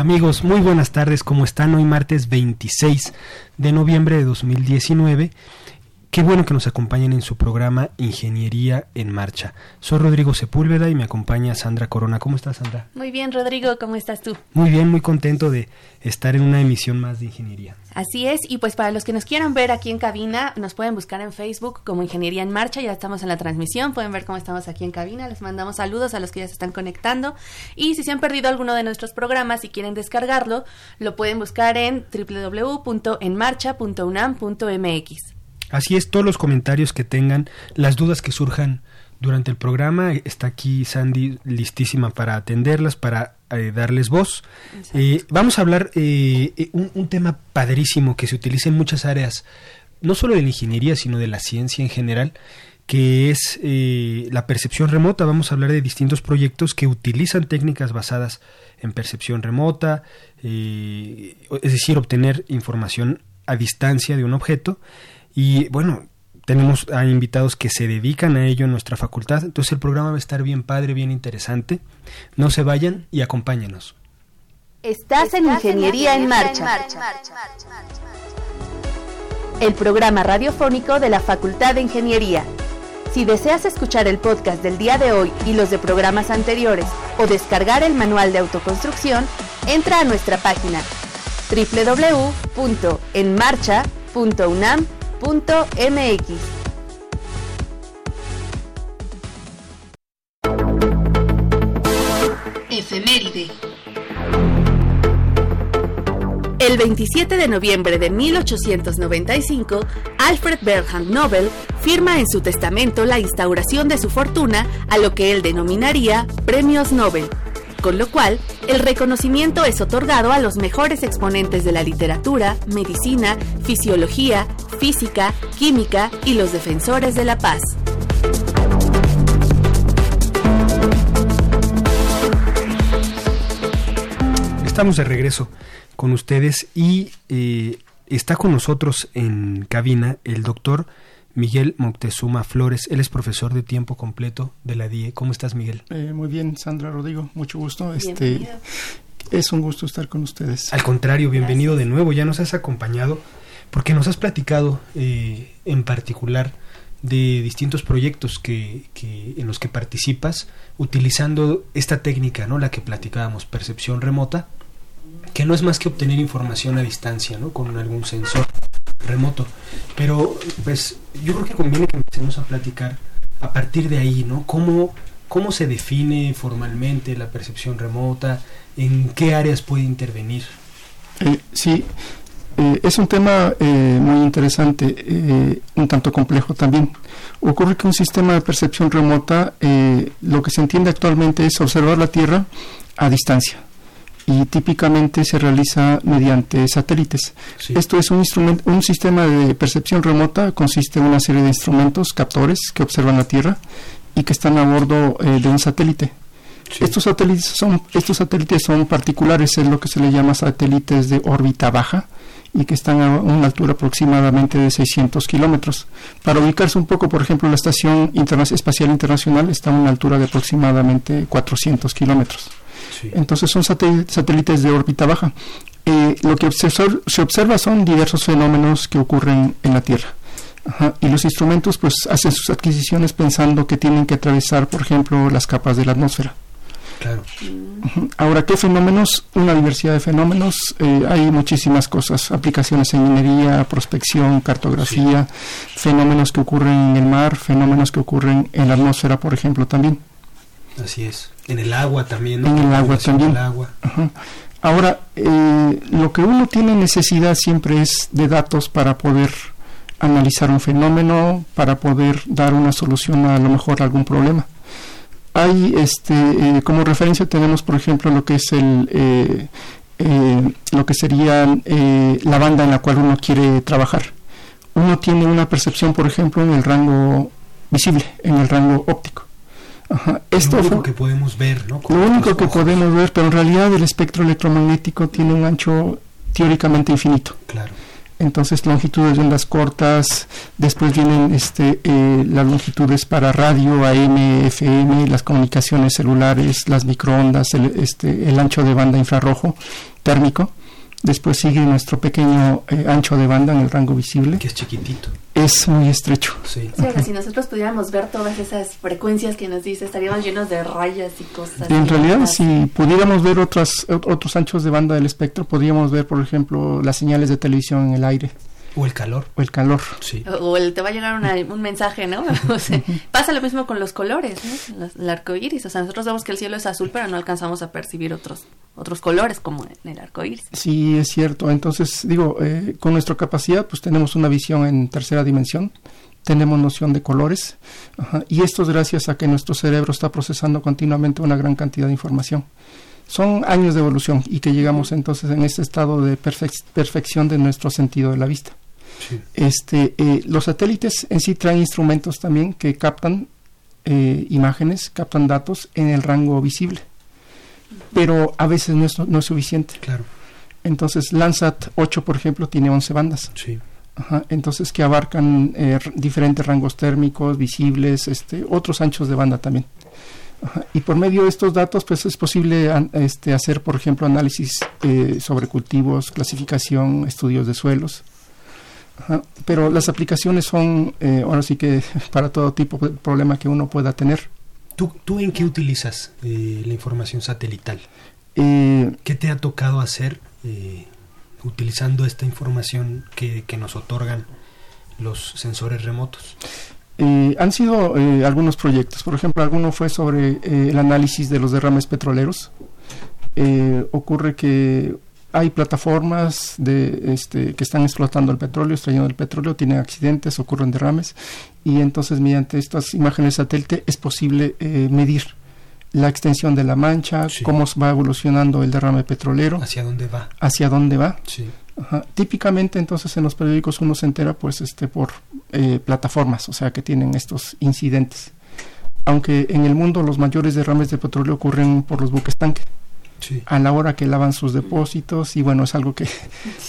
Amigos, muy buenas tardes, ¿cómo están? Hoy martes 26 de noviembre de 2019 Qué bueno que nos acompañen en su programa Ingeniería en Marcha. Soy Rodrigo Sepúlveda y me acompaña Sandra Corona. ¿Cómo estás, Sandra? Muy bien, Rodrigo, ¿cómo estás tú? Muy bien, muy contento de estar en una emisión más de Ingeniería. Así es, y pues para los que nos quieran ver aquí en cabina, nos pueden buscar en Facebook como Ingeniería en Marcha, ya estamos en la transmisión, pueden ver cómo estamos aquí en cabina, les mandamos saludos a los que ya se están conectando, y si se han perdido alguno de nuestros programas y quieren descargarlo, lo pueden buscar en www.enmarcha.unam.mx. Así es, todos los comentarios que tengan, las dudas que surjan durante el programa, está aquí Sandy listísima para atenderlas, para eh, darles voz. Eh, vamos a hablar eh, un, un, tema padrísimo que se utiliza en muchas áreas, no solo de la ingeniería, sino de la ciencia en general, que es la percepción remota. Vamos a hablar de distintos proyectos que utilizan técnicas basadas en percepción remota, es decir, obtener información a distancia de un objeto y bueno, tenemos a invitados que se dedican a ello en nuestra facultad, entonces el programa va a estar bien padre, bien interesante. No se vayan y acompáñenos. Estás en Ingeniería en Marcha. El programa radiofónico de la Facultad de Ingeniería. Si deseas escuchar el podcast del día de hoy y los de programas anteriores o descargar el manual de autoconstrucción, entra a nuestra página www.enmarcha.unam.com mx Efeméride. El 27 de noviembre de 1895, Alfred Bernhard Nobel firma en su testamento la instauración de su fortuna a lo que él denominaría Premios Nobel con lo cual el reconocimiento es otorgado a los mejores exponentes de la literatura, medicina, fisiología, física, química y los defensores de la paz. Estamos de regreso con ustedes y eh, está con nosotros en cabina el doctor Miguel Moctezuma Flores. Él es profesor de tiempo completo de la DIE. ¿Cómo estás, Miguel? Eh, muy bien, Sandra Rodrigo. Mucho gusto. Este, es un gusto estar con ustedes. Al contrario, bienvenido de nuevo. Ya nos has acompañado porque nos has platicado eh, en particular de distintos proyectos que, que, en los que participas utilizando esta técnica, ¿no? La que platicábamos, percepción remota, que no es más que obtener información a distancia, ¿no? Con algún sensor remoto. Pero pues yo creo que conviene que empecemos a platicar a partir de ahí, ¿no? ¿Cómo, cómo se define formalmente la percepción remota? ¿En qué áreas puede intervenir? Eh, sí, eh, es un tema eh, muy interesante, un tanto complejo también. Ocurre que un sistema de percepción remota, lo que se entiende actualmente es observar la Tierra a distancia y típicamente se realiza mediante satélites. Esto es un, instrumento, un sistema de percepción remota, consiste en una serie de instrumentos, captores, que observan la Tierra y que están a bordo eh, de un satélite. Estos, satélites son, estos satélites son particulares, es lo que se le llama satélites de órbita baja y que están a una altura aproximadamente de 600 kilómetros. Para ubicarse un poco, por ejemplo, la Estación Espacial Internacional está a una altura de aproximadamente 400 kilómetros. Entonces son satélites de órbita baja. Eh, lo que se observa son diversos fenómenos que ocurren en la Tierra. Y los instrumentos pues hacen sus adquisiciones pensando que tienen que atravesar, por ejemplo, las capas de la atmósfera. Claro. Ahora, ¿qué fenómenos? Una diversidad de fenómenos. Eh, hay muchísimas cosas. Aplicaciones en minería, prospección, cartografía, fenómenos que ocurren en el mar, fenómenos que ocurren en la atmósfera, por ejemplo, también. Así es. En el agua también. ¿no? En el agua también. del agua. Ajá. Ahora, eh, lo que uno tiene necesidad siempre es de datos para poder analizar un fenómeno, para poder dar una solución a, lo mejor a algún problema. Hay, este, eh, como referencia tenemos, por ejemplo, lo que es el, eh, eh, lo que sería eh, la banda en la cual uno quiere trabajar. Uno tiene una percepción, por ejemplo, en el rango visible, en el rango óptico. Ajá. Esto lo único fue- que podemos ver, ¿no? Con lo único que ojos. podemos ver, pero en realidad el espectro electromagnético tiene un ancho teóricamente infinito. Claro. Entonces longitudes de ondas cortas, después vienen este, eh, las longitudes para radio, AM, FM, las comunicaciones celulares, las microondas, el, este, el ancho de banda infrarrojo térmico. Después sigue nuestro pequeño eh, ancho de banda en el rango visible. Que es chiquitito. Es muy estrecho. Sí. Sí, ahora, si nosotros pudiéramos ver todas esas frecuencias que nos dice, estaríamos llenos de rayas y cosas. En y realidad, cosas. si pudiéramos ver otras, ot- otros anchos de banda del espectro, podríamos ver, por ejemplo, las señales de televisión en el aire O el calor. o el calor. Sí. O el, te va a llegar una- un mensaje, ¿no? O sea, pasa lo mismo con los colores, ¿no? Los- El arco iris. O sea, nosotros vemos que el cielo es azul, pero no alcanzamos a percibir otros otros colores como en el arco iris. Sí, es cierto. Entonces, digo, eh, con nuestra capacidad, pues tenemos una visión en tercera dimensión, tenemos noción de colores, ajá, y esto es gracias a que nuestro cerebro está procesando continuamente una gran cantidad de información. Son años de evolución y que llegamos entonces en este estado de perfec- perfección de nuestro sentido de la vista. Sí. Este, eh, los satélites en sí traen instrumentos también que captan eh, imágenes, captan datos en el rango visible, pero a veces no es, no es suficiente. Claro. Entonces, Landsat 8, por ejemplo, tiene 11 bandas. Sí. Ajá, entonces, que abarcan eh, diferentes rangos térmicos, visibles, este, otros anchos de banda también. Ajá, y por medio de estos datos, pues es posible an- este, hacer, por ejemplo, análisis eh, sobre cultivos, clasificación, estudios de suelos. Ajá, pero las aplicaciones son, eh, ahora sí que para todo tipo de problema que uno pueda tener. ¿Tú, ¿Tú en qué utilizas eh, la información satelital? Eh, ¿Qué te ha tocado hacer eh, utilizando esta información que, que nos otorgan los sensores remotos? Eh, han sido eh, algunos proyectos. Por ejemplo, alguno fue sobre el análisis de los derrames petroleros. Ocurre que hay plataformas de, este, que están explotando el petróleo, extrayendo el petróleo, tienen accidentes, ocurren derrames y entonces mediante estas imágenes satélite es posible eh, medir la extensión de la mancha, Sí. cómo va evolucionando el derrame petrolero, ¿Hacia dónde va? hacia dónde va. Sí. Ajá. Típicamente entonces en los periódicos uno se entera pues este por eh, plataformas, o sea que tienen estos incidentes. Aunque en el mundo los mayores derrames de petróleo ocurren por los buques tanque, Sí. a la hora que lavan sus depósitos y bueno, es algo que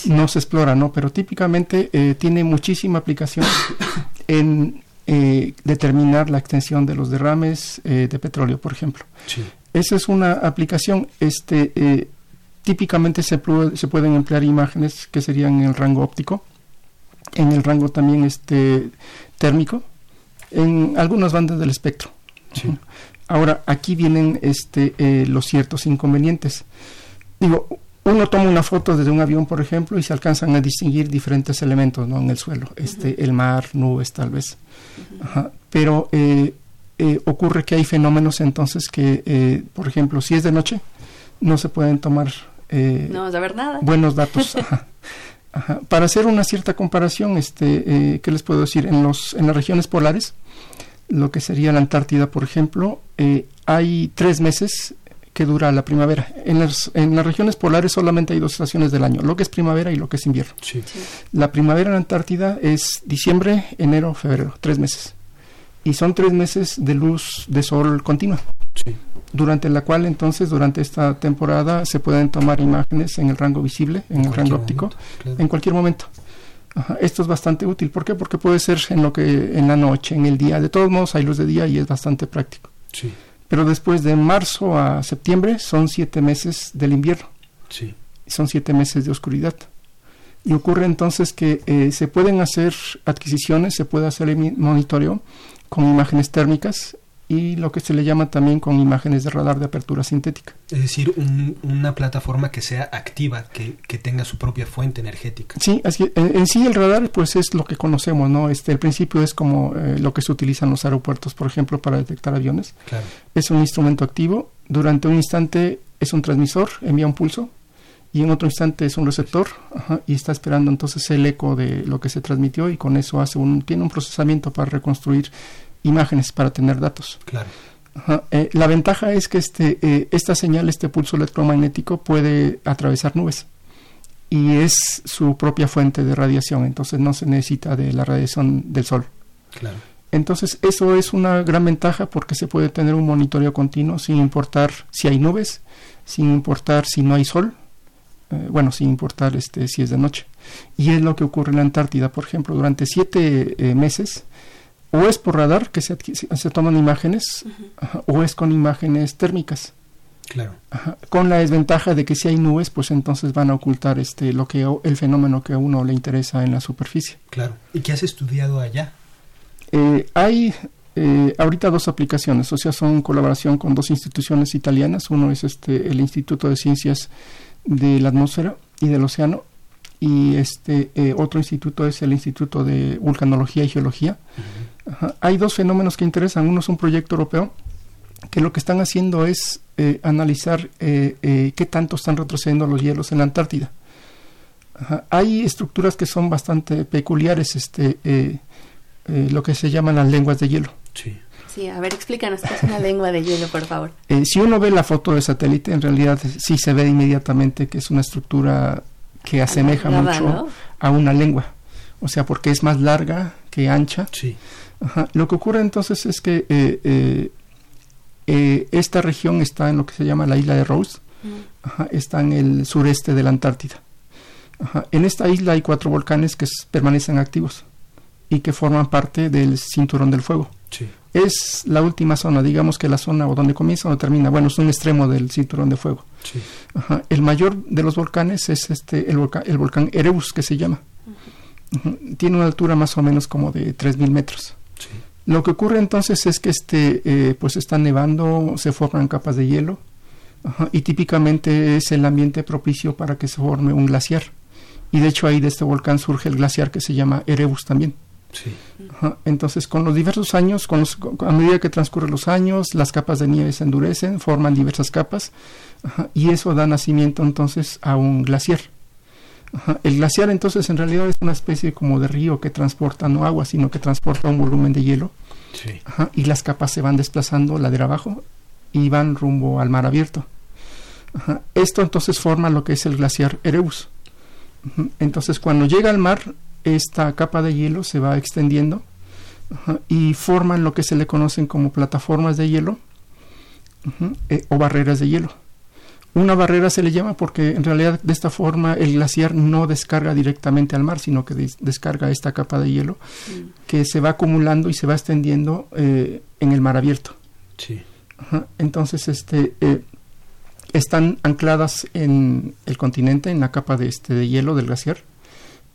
no se explora, ¿no? Pero típicamente eh, tiene muchísima aplicación en eh, determinar la extensión de los derrames eh, de petróleo, por ejemplo. Sí. Esa es una aplicación, este, eh, típicamente se, se pueden emplear imágenes que serían en el rango óptico, en el rango también este, térmico, en algunas bandas del espectro. Sí. Ahora, aquí vienen este, eh, los ciertos inconvenientes. Digo, uno toma una foto desde un avión, por ejemplo, y se alcanzan a distinguir diferentes elementos ¿no? en el suelo, este, el mar, nubes, tal vez. Ajá. Pero eh, eh, ocurre que hay fenómenos entonces que, eh, por ejemplo, si es de noche, no se pueden tomar No vamos a ver nada. buenos datos. Ajá. Ajá. Para hacer una cierta comparación, este, ¿qué les puedo decir? En, los, en las regiones polares, lo que sería la Antártida, por ejemplo, eh, hay tres meses que dura la primavera. En las, en las regiones polares solamente hay dos estaciones del año, lo que es primavera y lo que es invierno. Sí. Sí. La primavera en la Antártida es diciembre, enero, febrero, tres meses. Y son tres meses de luz de sol continua, Sí. durante la cual entonces durante esta temporada se pueden tomar imágenes en el rango visible, en, el rango óptico, claro. en cualquier momento. Ajá, Esto es bastante útil. ¿Por qué? Porque puede ser en lo que en la noche, en el día. De todos modos hay luz de día y es bastante práctico. Sí. Pero después de marzo a septiembre son siete meses del invierno Sí. son siete meses de oscuridad. Y ocurre entonces que eh, se pueden hacer adquisiciones, se puede hacer el monitoreo con imágenes térmicas y lo que se le llama también con imágenes de radar de apertura sintética. Es decir, una plataforma que sea activa, que, tenga su propia fuente energética. Sí, así, en, sí el radar pues es lo que conocemos, ¿no? Este, el principio es como eh, lo que se utiliza en los aeropuertos, por ejemplo, para detectar aviones. Claro. Es un instrumento activo, durante un instante es un transmisor, envía un pulso, y en otro instante es un receptor y está esperando entonces el eco de lo que se transmitió y con eso hace un tiene un procesamiento para reconstruir imágenes para tener datos. Claro. Eh, la ventaja es que este, eh, esta señal, este pulso electromagnético, puede atravesar nubes y es su propia fuente de radiación, entonces no se necesita de la radiación del sol. Claro. Entonces eso es una gran ventaja porque se puede tener un monitoreo continuo sin importar si hay nubes, sin importar si no hay sol, eh, bueno, sin importar este, si es de noche. Y es lo que ocurre en la Antártida, por ejemplo, durante siete meses o es por radar que se, se toman imágenes o es con imágenes térmicas. Claro. Con la desventaja de que si hay nubes, pues entonces van a ocultar este lo que el fenómeno que a uno le interesa en la superficie. Claro. ¿Y qué has estudiado allá? Eh, hay eh, ahorita dos aplicaciones, o sea, son colaboración con dos instituciones italianas. Uno es este el Instituto de Ciencias de la Atmósfera y del Océano y este eh, otro instituto es el Instituto de Vulcanología y Geología. Hay dos fenómenos que interesan. Uno es un proyecto europeo que lo que están haciendo es eh, analizar eh, eh, qué tanto están retrocediendo los hielos en la Antártida. Hay estructuras que son bastante peculiares, este, lo que se llaman las lenguas de hielo. Sí. Sí, a ver, explícanos qué es una lengua de hielo, por favor. si uno ve la foto de satélite, en realidad sí se ve inmediatamente que es una estructura que asemeja mucho a una lengua. O sea, porque es más larga que ancha. Sí. Lo que ocurre entonces es que eh, eh, eh, esta región está en lo que se llama la isla de Rose, mm. está en el sureste de la Antártida. En esta isla hay cuatro volcanes que permanecen activos y que forman parte del cinturón del fuego. Es la última zona, digamos que la zona o donde comienza o termina, bueno, es un extremo del cinturón de fuego. El mayor de los volcanes es este el, volcán, el volcán Erebus, que se llama. Tiene una altura más o menos como de 3.000 metros. Lo que ocurre entonces es que este, eh, pues está nevando, se forman capas de hielo y típicamente es el ambiente propicio para que se forme un glaciar. Y de hecho ahí de este volcán surge el glaciar que se llama Erebus también. Entonces, con los diversos años, con a medida que transcurren los años, las capas de nieve se endurecen, forman diversas capas, y eso da nacimiento entonces a un glaciar. El glaciar entonces en realidad es una especie como de río que transporta no agua, sino que transporta un volumen de hielo. y las capas se van desplazando ladera abajo y van rumbo al mar abierto. Esto entonces forma lo que es el glaciar Erebus. Entonces cuando llega al mar, esta capa de hielo se va extendiendo y forman lo que se le conocen como plataformas de hielo eh, o barreras de hielo. Una barrera se le llama porque en realidad de esta forma el glaciar no descarga directamente al mar, sino que descarga esta capa de hielo mm. que se va acumulando y se va extendiendo eh, en el mar abierto. Sí. Entonces, este, eh, están ancladas en el continente, en la capa de, este, de hielo del glaciar.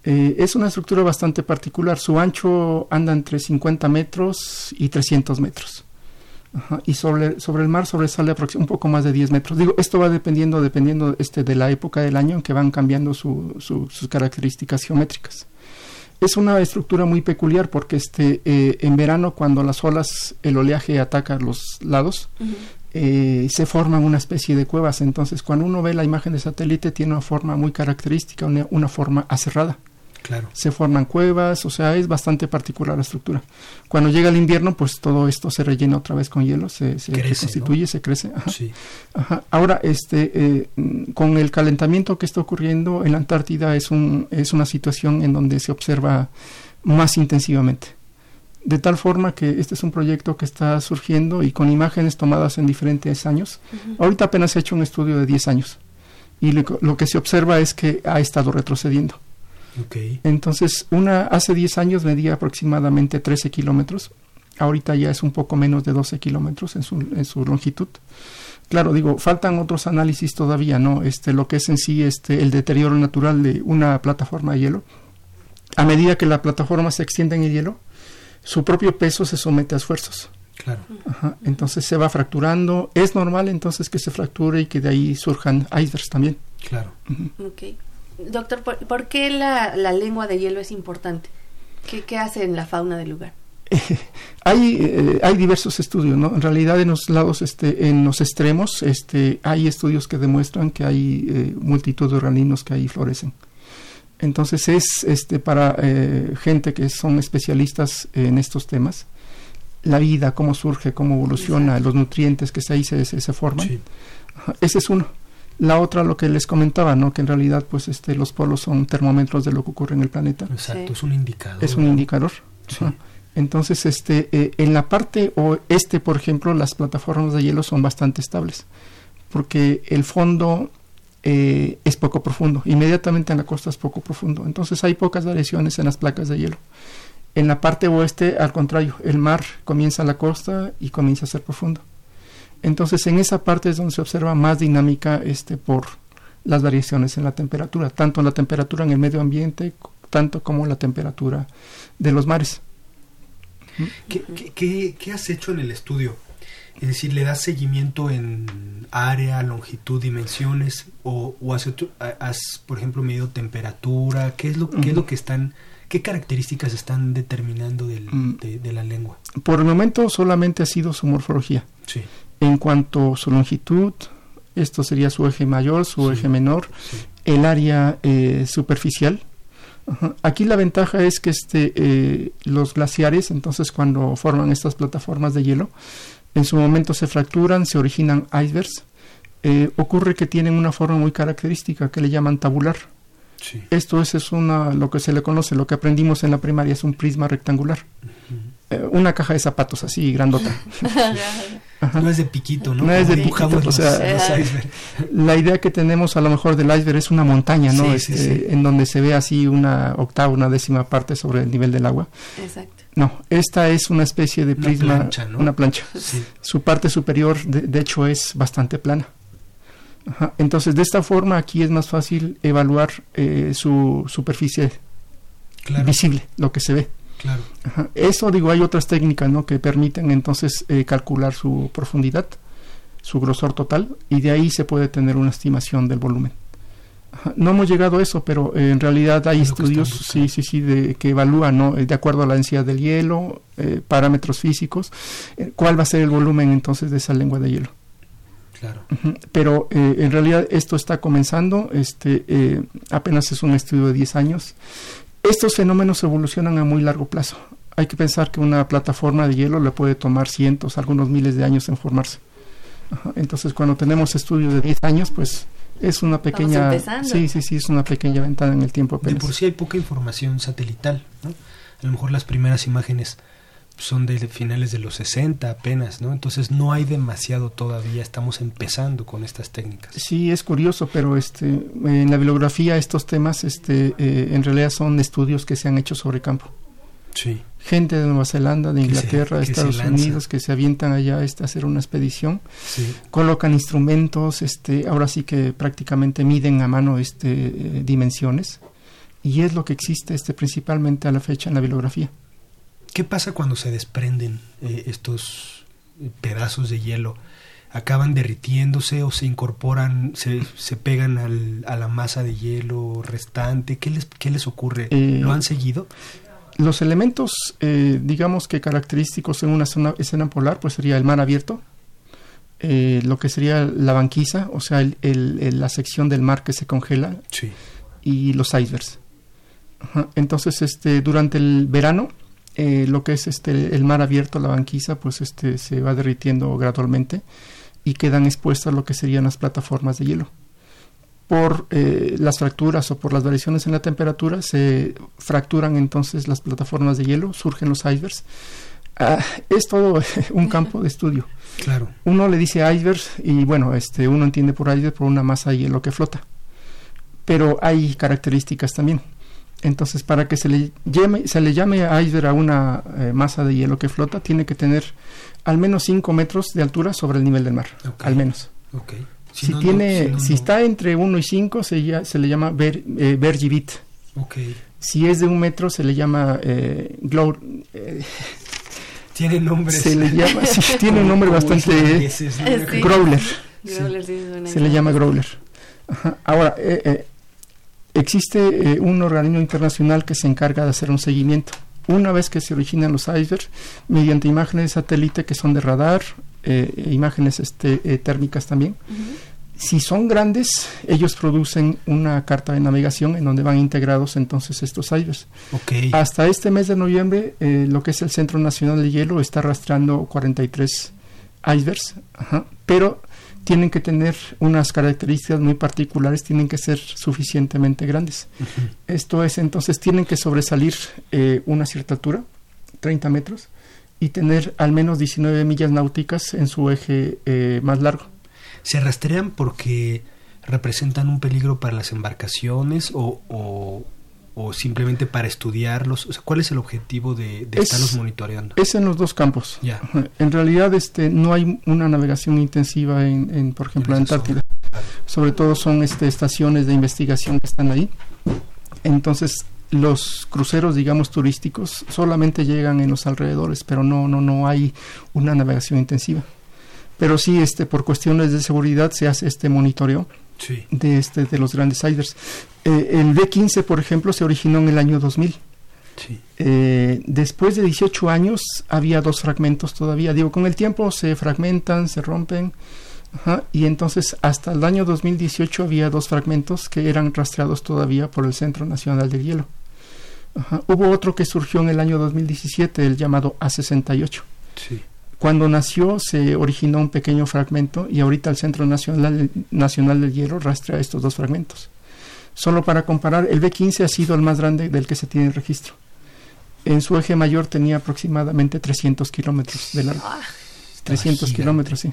Eh, es una estructura bastante particular. Su ancho anda entre 50 metros y 300 metros y sobre, sobre el mar sobresale un poco más de 10 metros. Digo, esto va dependiendo, dependiendo este, de la época del año en que van cambiando sus características geométricas. Es una estructura muy peculiar porque este, eh, en verano cuando las olas, el oleaje ataca los lados, eh, se forman una especie de cuevas. Entonces cuando uno ve la imagen de satélite tiene una forma muy característica, una forma aserrada. Se forman cuevas, o sea, es bastante particular la estructura. Cuando llega el invierno, pues todo esto se rellena otra vez con hielo, se, se constituye, se crece. Ahora, este, eh, con el calentamiento que está ocurriendo en la Antártida es, un, es una situación en donde se observa más intensivamente. De tal forma que este es un proyecto que está surgiendo y con imágenes tomadas en diferentes años. Ahorita apenas se ha hecho un estudio de 10 años y lo que se observa es que ha estado retrocediendo. Entonces, una hace 10 años medía aproximadamente 13 kilómetros, ahorita ya es un poco menos de 12 kilómetros en su, en su longitud. Claro, digo, faltan otros análisis todavía, ¿no? Este, lo que es en sí este, el deterioro natural de una plataforma de hielo. A medida que la plataforma se extiende en el hielo, su propio peso se somete a esfuerzos. Claro. Entonces se va fracturando. Es normal entonces que se fracture y que de ahí surjan icebergs también. Claro. Doctor, ¿por, qué la, la, lengua de hielo es importante? ¿Qué, qué hace en la fauna del lugar? hay, eh, hay diversos estudios, ¿no? En realidad en los lados, este, en los extremos, este, hay estudios que demuestran que hay eh, multitud de organismos que ahí florecen. Entonces es este, para eh, gente que son especialistas en estos temas, la vida, cómo surge, cómo evoluciona, los nutrientes que ahí se, se, forman. Ese es uno. La otra, lo que les comentaba, ¿no? Que en realidad, pues, este, los polos son termómetros de lo que ocurre en el planeta. Exacto, es un indicador. Es un indicador. Entonces, este, eh, en la parte oeste, por ejemplo, las plataformas de hielo son bastante estables, porque el fondo eh, es poco profundo. Inmediatamente en la costa es poco profundo. Entonces hay pocas variaciones en las placas de hielo. En la parte oeste, al contrario, el mar comienza a la costa y comienza a ser profundo. Entonces, en esa parte es donde se observa más dinámica este, por las variaciones en la temperatura, tanto en la temperatura en el medio ambiente, tanto como en la temperatura de los mares. ¿Qué, qué has hecho en el estudio? Es decir, ¿le das seguimiento en área, longitud, dimensiones? ¿O, o has, por ejemplo, medido temperatura? ¿Qué es lo, qué es lo que están, qué características están determinando del, mm. de, la lengua? Por el momento solamente ha sido su morfología. Sí. En cuanto a su longitud, esto sería su eje mayor, su eje menor, el área eh, superficial. Aquí la ventaja es que este, eh, los glaciares, entonces cuando forman estas plataformas de hielo, en su momento se fracturan, se originan icebergs. Eh, ocurre que tienen una forma muy característica que le llaman tabular. Esto es, es una, lo que se le conoce, lo que aprendimos en la primaria, es un prisma rectangular. Eh, una caja de zapatos así, grandota. No es de piquito, ¿no? No es de piquito, o sea, la idea que tenemos a lo mejor del iceberg es una montaña, ¿no? Este, en donde se ve así una octava, una décima parte sobre el nivel del agua. Exacto. No, esta es una especie de prisma, una plancha. Una plancha. Su parte superior, de, hecho, es bastante plana. Entonces, de esta forma, aquí es más fácil evaluar eh, su superficie visible, lo que se ve. Claro. Eso, digo, hay otras técnicas ¿no? que permiten entonces eh, calcular su profundidad, su grosor total, y de ahí se puede tener una estimación del volumen. No hemos llegado a eso, pero eh, en realidad hay estudios, sí, sí, sí, de, que evalúan, ¿no? de acuerdo a la densidad del hielo, eh, parámetros físicos, eh, cuál va a ser el volumen entonces de esa lengua de hielo. Claro. Pero en realidad esto está comenzando, este, apenas es un estudio de 10 años. Estos fenómenos evolucionan a muy largo plazo. Hay que pensar que una plataforma de hielo le puede tomar cientos, algunos miles de años en formarse. Entonces, cuando tenemos estudios de 10 años, pues es una pequeña sí sí sí es una pequeña ventana en el tiempo de por sí hay poca información satelital ¿no? a lo mejor las primeras imágenes son de finales de los 60 apenas, ¿no? Entonces no hay demasiado todavía, estamos empezando con estas técnicas. Sí, es curioso, pero este en la bibliografía estos temas este eh, en realidad son estudios que se han hecho sobre campo. Sí gente de Nueva Zelanda, de Inglaterra, de Estados Unidos que se avientan allá este, a hacer una expedición, colocan instrumentos, este, ahora sí que prácticamente miden a mano este, eh, dimensiones y es lo que existe este, principalmente a la fecha en la bibliografía. ¿Qué pasa cuando se desprenden eh, estos pedazos de hielo? ¿Acaban derritiéndose o se incorporan, se, se pegan al, a la masa de hielo restante? ¿Qué les, qué les ocurre? Eh, ¿Lo han seguido? los elementos, eh, digamos que característicos en una zona, escena polar, pues sería el mar abierto, eh, lo que sería la banquisa, o sea, el, la sección del mar que se congela, y los icebergs. Entonces, este, durante el verano, eh, lo que es este, el mar abierto, la banquisa, pues este, se va derritiendo gradualmente y quedan expuestas lo que serían las plataformas de hielo por eh, las fracturas o por las variaciones en la temperatura se fracturan entonces las plataformas de hielo, surgen los icebergs. Ah, es todo un campo de estudio. Claro. Uno le dice icebergs y bueno, este, uno entiende por iceberg por una masa de hielo que flota. Pero hay características también. Entonces, para que se le llame, se le llame iceberg a una eh, masa de hielo que flota, tiene que tener al menos 5 metros de altura sobre el nivel del mar. Al menos. Okay. Si, tiene, si, está entre 1 y 5 se, se le llama ver, eh, Okay. Si es de un metro se le llama eh, glow, eh, Tiene nombre. Se le llama, sí, tiene un nombre bastante... Growler. se le llama Growler. Ahora, eh, eh, existe eh, un organismo internacional que se encarga de hacer un seguimiento. Una vez que se originan los icebergs, mediante imágenes de satélite que son de radar, imágenes este, térmicas también, si son grandes, ellos producen una carta de navegación en donde van integrados entonces estos icebergs. Hasta este mes de noviembre, lo que es el Centro Nacional de Hielo está arrastrando 43 icebergs, pero tienen que tener unas características muy particulares, tienen que ser suficientemente grandes. Esto es, entonces, tienen que sobresalir eh, una cierta altura, 30 metros, y tener al menos 19 millas náuticas en su eje eh, más largo. ¿Se rastrean porque representan un peligro para las embarcaciones o, o simplemente para estudiarlos? O sea, ¿Cuál es el objetivo de, estarlos monitoreando? Es en los dos campos. En realidad este, no hay una navegación intensiva en, por ejemplo, en Antártida. Sobre todo son este, estaciones de investigación que están ahí. Entonces, los cruceros, digamos, turísticos solamente llegan en los alrededores, pero no, no, no hay una navegación intensiva. Pero sí, este, por cuestiones de seguridad se hace este monitoreo de, este, de los grandes siders. Eh, el B15, por ejemplo, se originó en el año 2000. Eh, después de 18 años había dos fragmentos todavía. Digo, con el tiempo se fragmentan, se rompen. y entonces hasta el año 2018 había dos fragmentos que eran rastreados todavía por el Centro Nacional del Hielo. Hubo otro que surgió en el año 2017, el llamado A68. Sí. Cuando nació se originó un pequeño fragmento y ahorita el Centro Nacional, Nacional del Hielo rastrea estos dos fragmentos. Solo para comparar, el B15 ha sido el más grande del que se tiene registro. En su eje mayor tenía aproximadamente 300 kilómetros de largo. 300 ah, kilómetros, sí.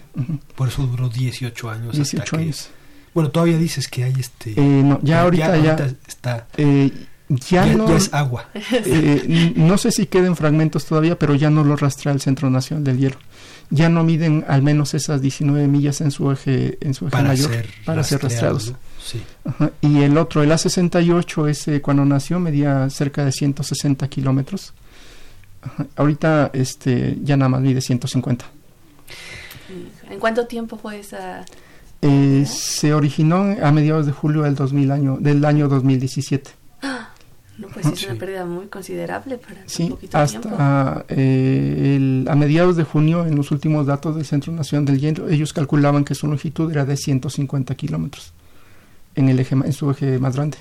Por eso duró 18 años. 18 años. Bueno, todavía dices que hay este... Eh, no, ya, ahorita ya, está... Eh, ya, no, es agua. Eh, no sé si queden fragmentos todavía, pero ya no lo rastrea el Centro Nacional del Hielo. Ya no miden al menos esas 19 millas en su eje, en su eje mayor para ser rastreados. Y el otro, el A68, ese cuando nació medía cerca de 160 kilómetros. Ahorita este, ya nada más mide 150. ¿En cuánto tiempo fue esa? Eh, se originó a mediados de julio del, 2000 año, del año 2017. No, pues es una pérdida muy considerable para sí, poquito hasta eh, a mediados de junio, en los últimos datos del Centro Nacional del Hielo, ellos calculaban que su longitud era de 150 kilómetros en, el eje, en su eje más grande.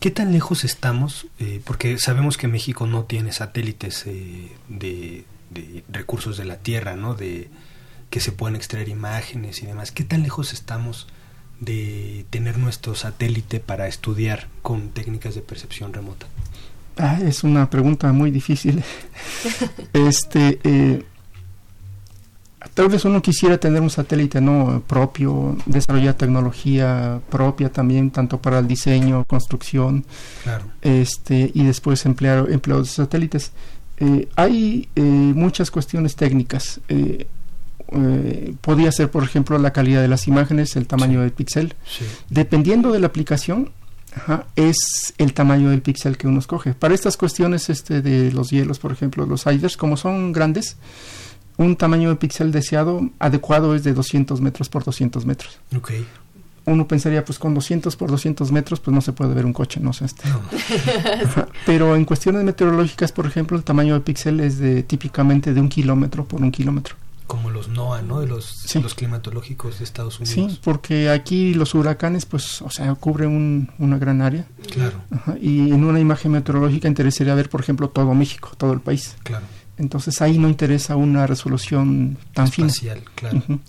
¿Qué tan lejos estamos? Eh, porque sabemos que México no tiene satélites eh, de, de, recursos de la Tierra, ¿no? De que se pueden extraer imágenes y demás. ¿Qué tan lejos estamos? De tener nuestro satélite para estudiar con técnicas de percepción remota? Ah, es una pregunta muy difícil. este, eh, tal vez uno quisiera tener un satélite no propio, desarrollar tecnología propia también, tanto para el diseño, construcción, este, y después emplear empleados de satélites. Eh, hay eh, muchas cuestiones técnicas. Eh, podría ser, por ejemplo, la calidad de las imágenes, el tamaño del píxel. Dependiendo de la aplicación, es el tamaño del píxel que uno escoge. Para estas cuestiones este, de los hielos, por ejemplo, los shaders, como son grandes, un tamaño de píxel deseado adecuado es de 200 metros por 200 metros. Uno pensaría, pues con 200 por 200 metros, pues no se puede ver un coche, no sé. Este. Pero en cuestiones meteorológicas, por ejemplo, el tamaño de píxel es de típicamente de un kilómetro por un kilómetro como los NOAA, ¿no? De los, los climatológicos de Estados Unidos. Sí, porque aquí los huracanes, pues, o sea, cubren una gran área. Claro. y en una imagen meteorológica interesaría ver, por ejemplo, todo México, todo el país. Claro. Entonces ahí no interesa una resolución tan Espacial, fina. claro.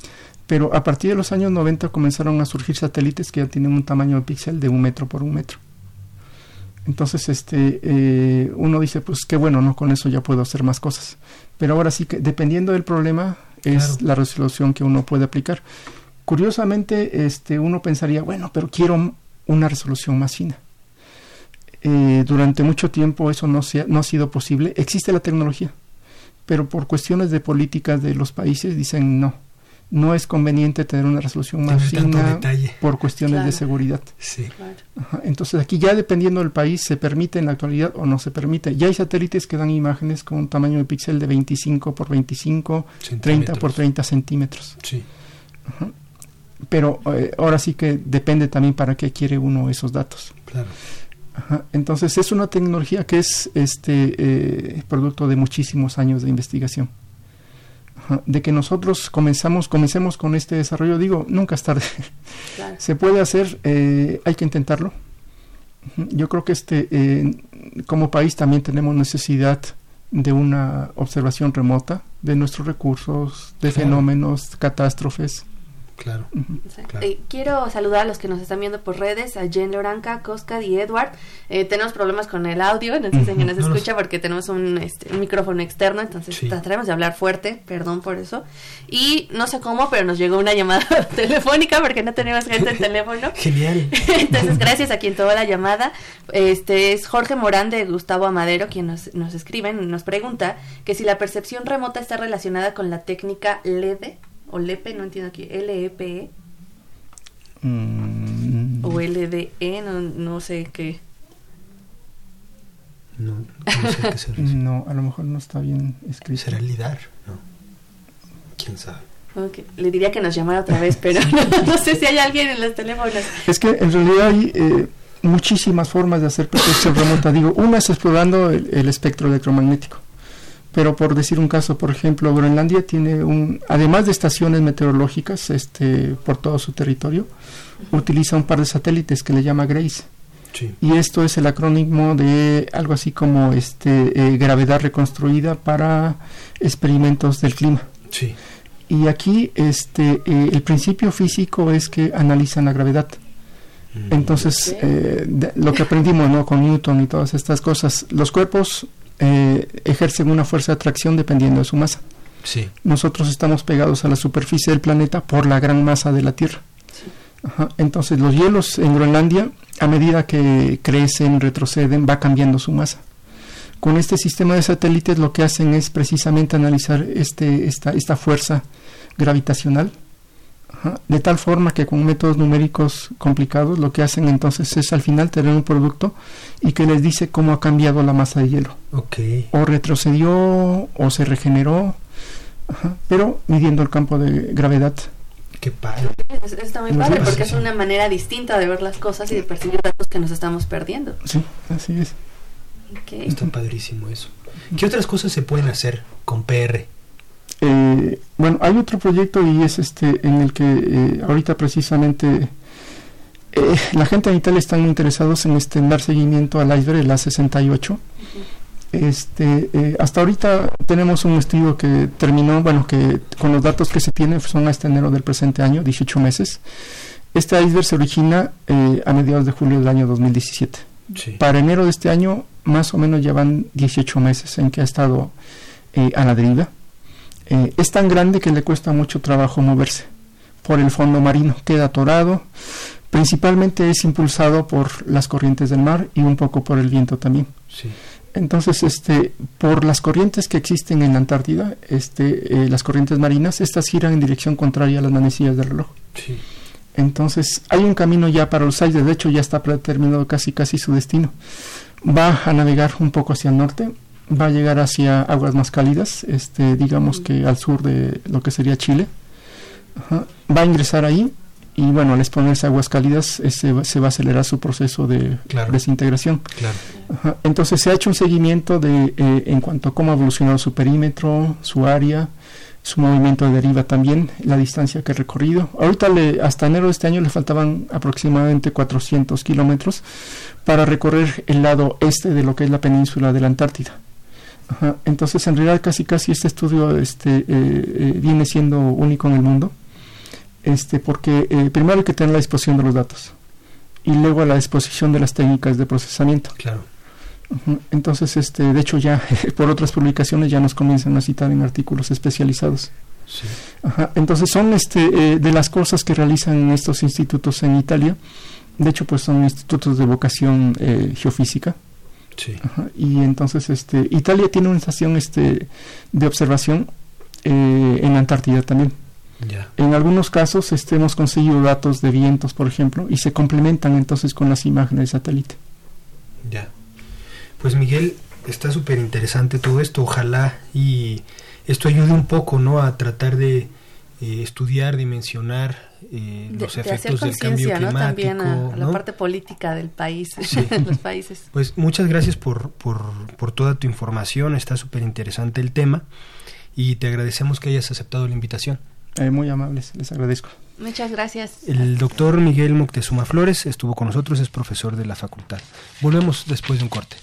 Pero a partir de los años 90 comenzaron a surgir satélites que ya tienen un tamaño de píxel de un metro por un metro. Entonces, este, eh, uno dice, pues qué bueno, ¿no? Con eso ya puedo hacer más cosas. Pero ahora sí que, dependiendo del problema, es la resolución que uno puede aplicar. Curiosamente, este, uno pensaría, bueno, pero quiero una resolución más fina. Eh, durante mucho tiempo eso no, no ha sido posible. Existe la tecnología, pero por cuestiones de políticas de los países dicen no. No es conveniente tener una resolución más fina por cuestiones Claro. de seguridad. Sí. Claro. Ajá, Entonces aquí ya dependiendo del país se permite en la actualidad o no se permite. Ya hay satélites que dan imágenes con un tamaño de píxel de 25 por 25, 30 por Centímetros. 30 centímetros. Sí. Pero eh, ahora sí que depende también para qué quiere uno esos datos. Claro. Ajá, Entonces es una tecnología que es este eh, producto de muchísimos años de investigación. De que nosotros comenzamos, comencemos con este desarrollo, digo, nunca es tarde. Claro. Se puede hacer, eh, hay que intentarlo. Yo creo que este, eh, como país también tenemos necesidad de una observación remota de nuestros recursos, de Claro. fenómenos, catástrofes. Claro. Eh, quiero saludar a los que nos están viendo por redes, a Jen Loranca, Cosca y Edward. Eh, tenemos problemas con el audio, no sé si alguien nos No los- escucha porque tenemos un, este, un micrófono externo, entonces Sí. trataremos de hablar fuerte, perdón por eso. Y no sé cómo, pero nos llegó una llamada telefónica porque no tenemos gente en teléfono. Genial. Entonces, gracias a quien tomó la llamada. Este es Jorge Morán de Gustavo Amadero, quien nos, nos escribe, nos pregunta que si la percepción remota está relacionada con la técnica LEDE o LEPE, no entiendo aquí, L-E-P-E Mm, o LDE, no, no sé qué. No, no sé a qué se refiere. no, a lo mejor no está bien escrito. ¿Será lidar? No. ¿Quién sabe? Le diría que nos llamara otra vez, pero no, no sé si hay alguien en los teléfonos. Es que en realidad hay eh, muchísimas formas de hacer percepción remota. Digo, una es explorando el, el espectro electromagnético. Pero por decir un caso, por ejemplo, Groenlandia tiene un, además de estaciones meteorológicas este, por todo su territorio, utiliza un par de satélites que le llama GRACE. Sí. Y esto es el acrónimo de algo así como este, eh, gravedad reconstruida para experimentos del clima. Sí. Y aquí este, eh, el principio físico es que analizan la gravedad. Mm. Entonces, eh, de- lo que aprendimos ¿no? con Newton y todas estas cosas, los cuerpos eh, ejercen una fuerza de atracción dependiendo de su masa. Sí. Nosotros estamos pegados a la superficie del planeta por la gran masa de la Tierra. Ajá, Entonces, los hielos en Groenlandia, a medida que crecen, retroceden, va cambiando su masa. Con este sistema de satélites lo que hacen es precisamente analizar este, esta, esta fuerza gravitacional, de tal forma que con métodos numéricos complicados lo que hacen entonces es al final tener un producto y que les dice cómo ha cambiado la masa de hielo. Ok. O retrocedió o se regeneró, ajá, pero midiendo el campo de gravedad. Qué padre. Es- Está muy padre porque sí, es una manera distinta de ver las cosas y de percibir datos que nos estamos perdiendo. Sí, así es. Está padrísimo eso. ¿Qué otras cosas se pueden hacer con PR? Eh, bueno, hay otro proyecto y es este en el que eh, ahorita precisamente eh, la gente en Italia están muy interesados en este en dar seguimiento al iceberg, el A68. Este, eh, hasta ahorita tenemos un estudio que terminó, bueno, que con los datos que se tienen son hasta enero del presente año, 18 meses. Este iceberg se origina a mediados de julio del año 2017. Sí. Para enero de este año, más o menos llevan 18 meses en que ha estado a la deriva. Eh, es tan grande que le cuesta mucho trabajo moverse por el fondo marino, queda atorado. Principalmente es impulsado por las corrientes del mar y un poco por el viento también. Sí. Entonces, este, por las corrientes que existen en la Antártida, este, eh, las corrientes marinas, estas giran en dirección contraria a las manecillas del reloj. Sí. Entonces, hay un camino ya para los aires, de hecho ya está predeterminado casi casi su destino. Va a navegar un poco hacia el norte, va a llegar hacia aguas más cálidas, este, digamos que al sur de lo que sería Chile. Ajá. Va a ingresar ahí y bueno, al exponerse a aguas cálidas ese se va a acelerar su proceso de Claro. desintegración. Claro. Ajá. Entonces se ha hecho un seguimiento de eh, en cuanto a cómo ha evolucionado su perímetro, su área, su movimiento de deriva también, la distancia que ha recorrido. Ahorita le, hasta enero de este año le faltaban aproximadamente 400 kilómetros para recorrer el lado este de lo que es la península de la Antártida. Ajá. Entonces en realidad casi casi este estudio este, eh, eh, viene siendo único en el mundo, este, porque eh, primero hay que tener la disposición de los datos y luego la disposición de las técnicas de procesamiento. Claro. Entonces, este, de hecho ya por otras publicaciones ya nos comienzan a citar en artículos especializados. Sí. Ajá. Entonces son este, de las cosas que realizan estos institutos en Italia. De hecho, pues son institutos de vocación eh, geofísica. Sí. Ajá. Y entonces, este, Italia tiene una estación este, de observación eh, en la Antártida también. En algunos casos este, hemos conseguido datos de vientos, por ejemplo, y se complementan entonces con las imágenes de satélite. Ya. Pues Miguel, está súper interesante todo esto. Ojalá y esto ayude un poco, ¿no? A tratar de eh, estudiar, dimensionar eh, los efectos del cambio climático. También a, la parte política del país, los países. Pues muchas gracias por, por, por toda tu información, está súper interesante el tema y te agradecemos que hayas aceptado la invitación. Eh, muy amables, les agradezco. Muchas gracias. El doctor Miguel Moctezuma Flores estuvo con nosotros, es profesor de la facultad. Volvemos después de un corte.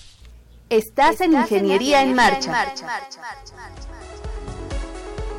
Estás, en Ingeniería, en, marcha.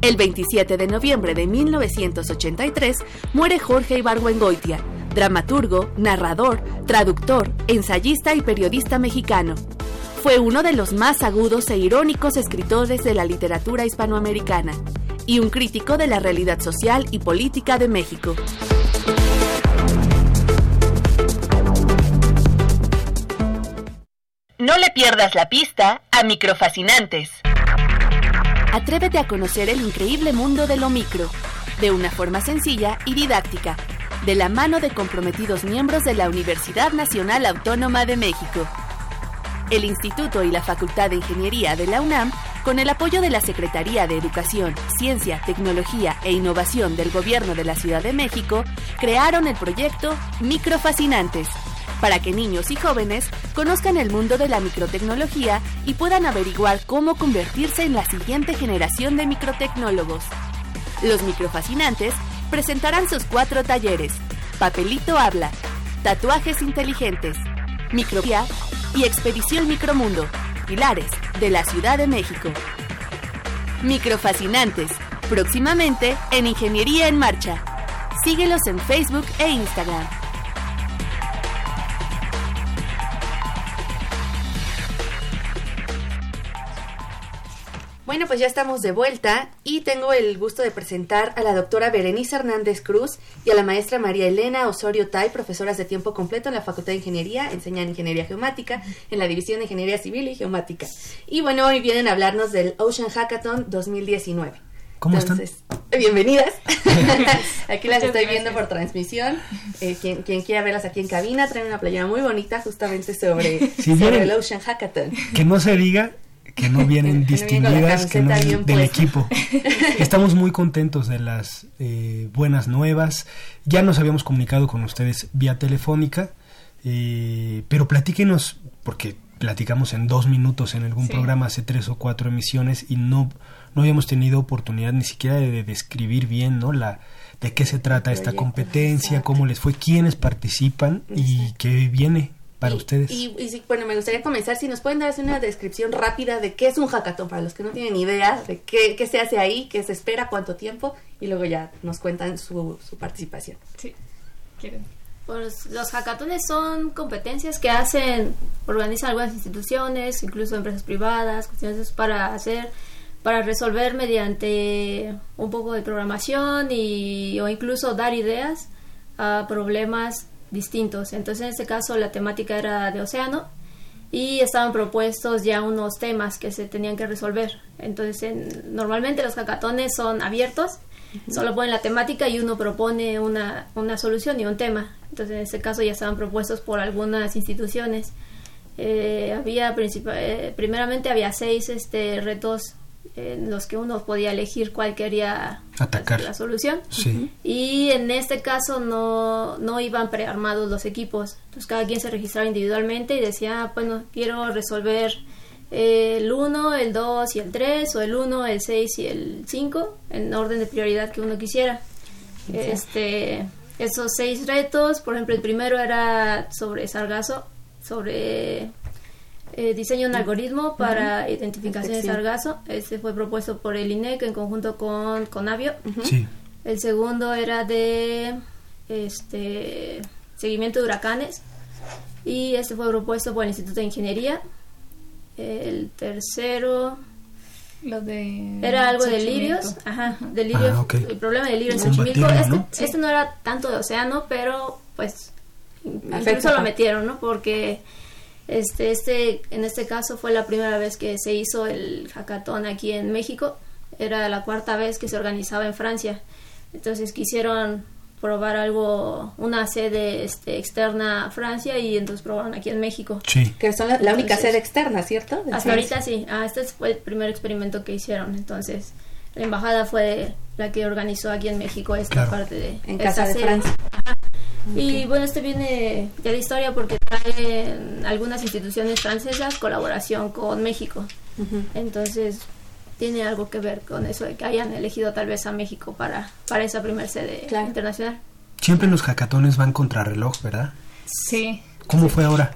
El 27 de noviembre de 1983 muere Jorge Ibargüengoitia, dramaturgo, narrador, traductor, ensayista y periodista mexicano. Fue uno de los más agudos e irónicos escritores de la literatura hispanoamericana y un crítico de la realidad social y política de México. No le pierdas la pista a Microfascinantes. Atrévete a conocer el increíble mundo de lo micro, de una forma sencilla y didáctica, de la mano de comprometidos miembros de la Universidad Nacional Autónoma de México. El Instituto y la Facultad de Ingeniería de la UNAM, con el apoyo de la Secretaría de Educación, Ciencia, Tecnología e Innovación del Gobierno de la Ciudad de México, crearon el proyecto Microfascinantes, para que niños y jóvenes conozcan el mundo de la microtecnología y puedan averiguar cómo convertirse en la siguiente generación de microtecnólogos. Los microfascinantes presentarán sus cuatro talleres, Papelito Habla, Tatuajes Inteligentes, Micropia y Expedición Micromundo, pilares de la Ciudad de México. Microfascinantes, próximamente en Ingeniería en Marcha. Síguelos en Facebook e Instagram. Bueno, pues ya estamos de vuelta y tengo el gusto de presentar a la doctora Berenice Hernández Cruz y a la maestra María Elena Osorio Tai, profesoras de tiempo completo en la Facultad de Ingeniería, enseñan Ingeniería Geomática en la División de Ingeniería Civil y Geomática. Y bueno, hoy vienen a hablarnos del Ocean Hackathon 2019. ¿Cómo Entonces, Bienvenidas. aquí las estoy viendo por transmisión. Eh, quien, quien, quiera verlas aquí en cabina, traen una playera muy bonita justamente sobre, sobre el Ocean Hackathon. Que no se diga que no vienen distinguidas, que no del equipo. Estamos muy contentos de las eh, buenas nuevas. Ya nos habíamos comunicado con ustedes vía telefónica, eh, pero platíquenos, porque platicamos en dos minutos en algún programa hace tres o cuatro emisiones y no, no habíamos tenido oportunidad ni siquiera de, describir bien ¿no? la, de qué se trata esta competencia, cómo les fue, quiénes participan y qué viene para ustedes. Y, bueno, me gustaría comenzar si nos pueden dar una descripción rápida de qué es un hackathon para los que no tienen idea de qué, qué se hace ahí, qué se espera, cuánto tiempo y luego ya nos cuentan su, su participación. Sí, quieren. Pues los hackatones son competencias que hacen, organizan algunas instituciones, incluso empresas privadas, cuestiones para hacer, para resolver mediante un poco de programación y, o incluso dar ideas a problemas distintos. Entonces, en este caso, la temática era de océano y estaban propuestos ya unos temas que se tenían que resolver. Entonces, normalmente los hackatones son abiertos, solo ponen la temática y uno propone una, una solución y un tema. Entonces, en este caso ya estaban propuestos por algunas instituciones. Eh, había eh, primeramente había seis este, retos en los que uno podía elegir cuál quería atacar la solución. Y en este caso no, no iban prearmados los equipos. Entonces cada quien se registraba individualmente y decía, ah, bueno, quiero resolver el 1, el 2 y el 3, o el 1, el 6 y el 5, en orden de prioridad que uno quisiera. Este, esos seis retos, por ejemplo, el primero era sobre sargazo, sobre eh, diseño un algoritmo para identificación de sargazo. Este fue propuesto por el INEC en conjunto con Conavio. Sí. El segundo era de este seguimiento de huracanes y este fue propuesto por el Instituto de Ingeniería. El tercero lo de era algo de lirios, ajá, de lirios, Ah, el problema de lirios en Xochimilco. ¿no? Este, este no era tanto de océano, pero pues Afecta, incluso lo metieron, ¿no? Porque este, este, en este caso fue la primera vez que se hizo el hackathon aquí en México. Era la cuarta vez que se organizaba en Francia. Entonces quisieron probar algo, una sede este, externa a Francia y entonces probaron aquí en México. Sí. Que son la, la única Entonces- sede externa, ¿cierto? De Hasta Francia. ahorita sí, ah, este fue el primer experimento que hicieron. Entonces, la embajada fue la que organizó aquí en México esta Claro. parte de En esta casa de sede. Francia. Y bueno, este viene ya de historia porque trae algunas instituciones francesas colaboración con México. Entonces, tiene algo que ver con eso de que hayan elegido tal vez a México para, para esa primer sede Claro. internacional. Siempre los hackatones van contra reloj, ¿verdad? Sí, ¿Cómo fue ahora?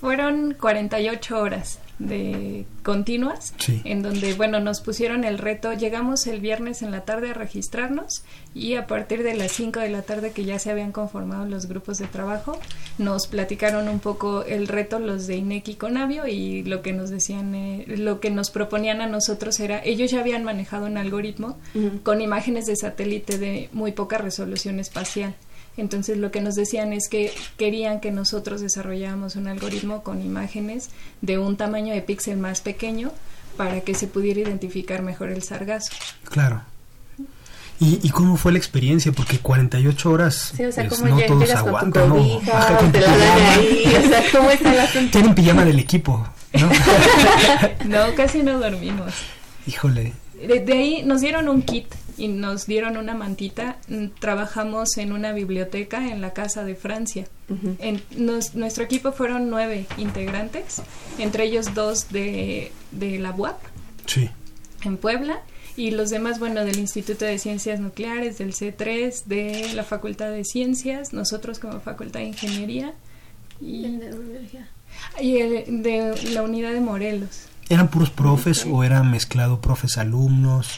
fueron 48 horas de continuas Sí. en donde bueno nos pusieron el reto llegamos el viernes en la tarde a registrarnos y a partir de las 5 de la tarde que ya se habían conformado los grupos de trabajo nos platicaron un poco el reto los de INEC y Conavio y lo que nos decían eh, lo que nos proponían a nosotros era ellos ya habían manejado un algoritmo con imágenes de satélite de muy poca resolución espacial. Entonces lo que nos decían es que querían que nosotros desarrolláramos un algoritmo con imágenes de un tamaño de píxel más pequeño para que se pudiera identificar mejor el sargazo. Claro. ¿Y, y cómo fue la experiencia? Porque 48 horas, Sí, o sea, pues, ¿cómo no todos llegas con tu aguantan, ¿no? Ajá, con pijama. ahí? O sea, ¿cómo está el asunto? Tienen pijama del equipo, ¿no? No, casi no dormimos. Híjole. De, de ahí nos dieron un kit y nos dieron una mantita. Mm, Trabajamos en una biblioteca en la Casa de Francia. Ujú. En- nos- nuestro equipo fueron nueve integrantes, entre ellos dos de, de la UAP Sí. en Puebla y los demás, bueno, del Instituto de Ciencias Nucleares, del C3, de la Facultad de Ciencias, nosotros como Facultad de Ingeniería y, y el- de la Unidad de Morelos. ¿Eran puros profes o eran mezclado profes alumnos?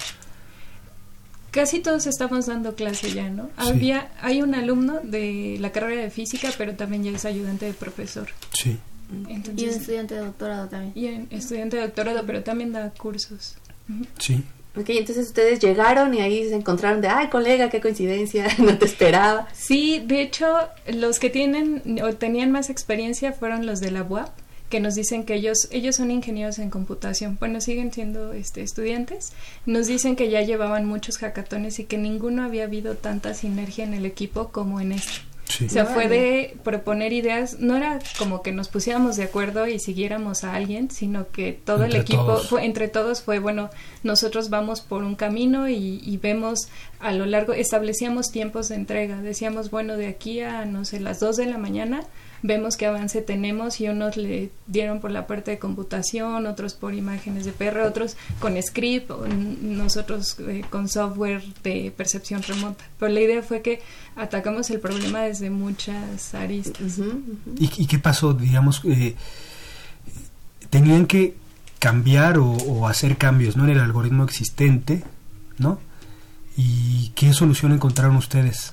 Casi todos estamos dando clase ya, ¿no? Sí. Había, hay un alumno de la carrera de física, pero también ya es ayudante de profesor. Sí. Y un estudiante de doctorado también. y en- estudiante de doctorado, pero también da cursos. Sí. Ok, entonces ustedes llegaron y ahí se encontraron de, ay, colega, qué coincidencia, no te esperaba. Sí, de hecho, los que tienen o tenían más experiencia fueron los de la UAP, que nos dicen que ellos ellos son ingenieros en computación. Bueno, siguen siendo este estudiantes. Nos dicen que ya llevaban muchos hackatones y que ninguno había habido tanta sinergia en el equipo como en este. Sí. O sea, fue de proponer ideas, no era como que nos pusiéramos de acuerdo y siguiéramos a alguien, sino que todo Entre el equipo, todos. fue, entre todos fue, bueno, nosotros vamos por un camino y, y vemos a lo largo, establecíamos tiempos de entrega, decíamos, bueno, de aquí a, no sé, las 2 de la mañana, vemos qué avance tenemos y unos le dieron por la parte de computación, otros por imágenes de PR, otros con script, nosotros eh, con software de percepción remota. Pero la idea fue que atacamos el problema desde muchas aristas. ¿Y, y qué pasó? Digamos, eh, tenían que cambiar o, o hacer cambios ¿no? en el algoritmo existente, ¿no? ¿Y qué solución encontraron ustedes?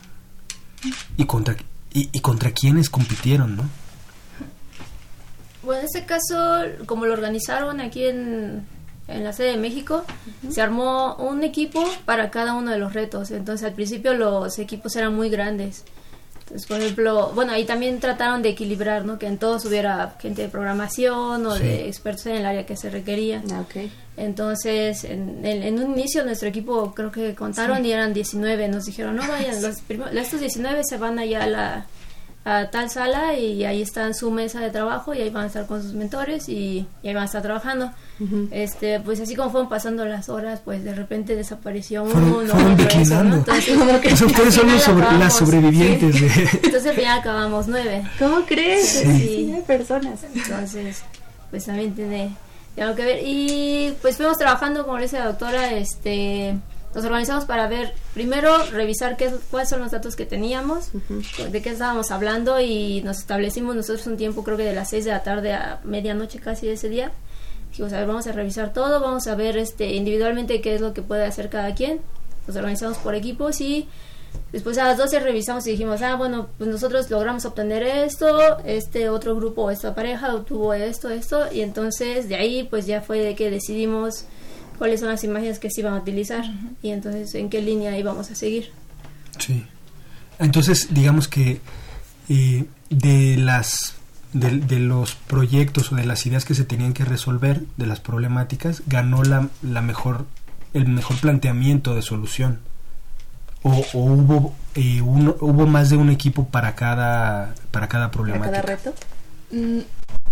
¿Y contra, y, y contra quiénes compitieron, no? Bueno, en este caso, como lo organizaron aquí en, en la sede de México, se armó un equipo para cada uno de los retos. Entonces, al principio los equipos eran muy grandes. Entonces, por ejemplo, bueno, ahí también trataron de equilibrar, ¿no? Que en todos hubiera gente de programación o Sí. de expertos en el área que se requería. Ah, ok. Entonces, en, en- en un inicio nuestro equipo creo que contaron y eran 19. Nos dijeron, no vayan, los estos 19 se van allá a la a tal sala y ahí está en su mesa de trabajo y ahí van a estar con sus mentores y, y ahí van a estar trabajando. Este, pues así como fueron pasando las horas, pues de repente desapareció uno. Fueron, eso, declinando. ¿no? Entonces, O sea, ustedes son sobre- las sobrevivientes sí. de... Entonces al final acabamos nueve. ¿Cómo crees? Sí. Sí, personas. Entonces, pues también tiene, tiene algo que ver. Y pues fuimos trabajando, como le dice la doctora, este, nos organizamos para ver, primero revisar qué, cuáles son los datos que teníamos, de qué estábamos hablando y nos establecimos nosotros un tiempo, creo que de las 6 de la tarde a medianoche casi ese día. Dijimos, a ver, vamos a revisar todo, vamos a ver este individualmente qué es lo que puede hacer cada quien. Nos organizamos por equipos y Después a las 12 revisamos y dijimos, ah, bueno, pues nosotros logramos obtener esto, este otro grupo, esta pareja obtuvo esto, esto, y entonces de ahí pues ya fue de que decidimos cuáles son las imágenes que se iban a utilizar y entonces en qué línea íbamos a seguir. Sí. Entonces, digamos que eh, de las de, de, los proyectos o de las ideas que se tenían que resolver, de las problemáticas, ganó la, la mejor el mejor planteamiento de solución o, hubo eh, hubo más de un equipo para cada para cada problemática. ¿Para cada reto? Mm,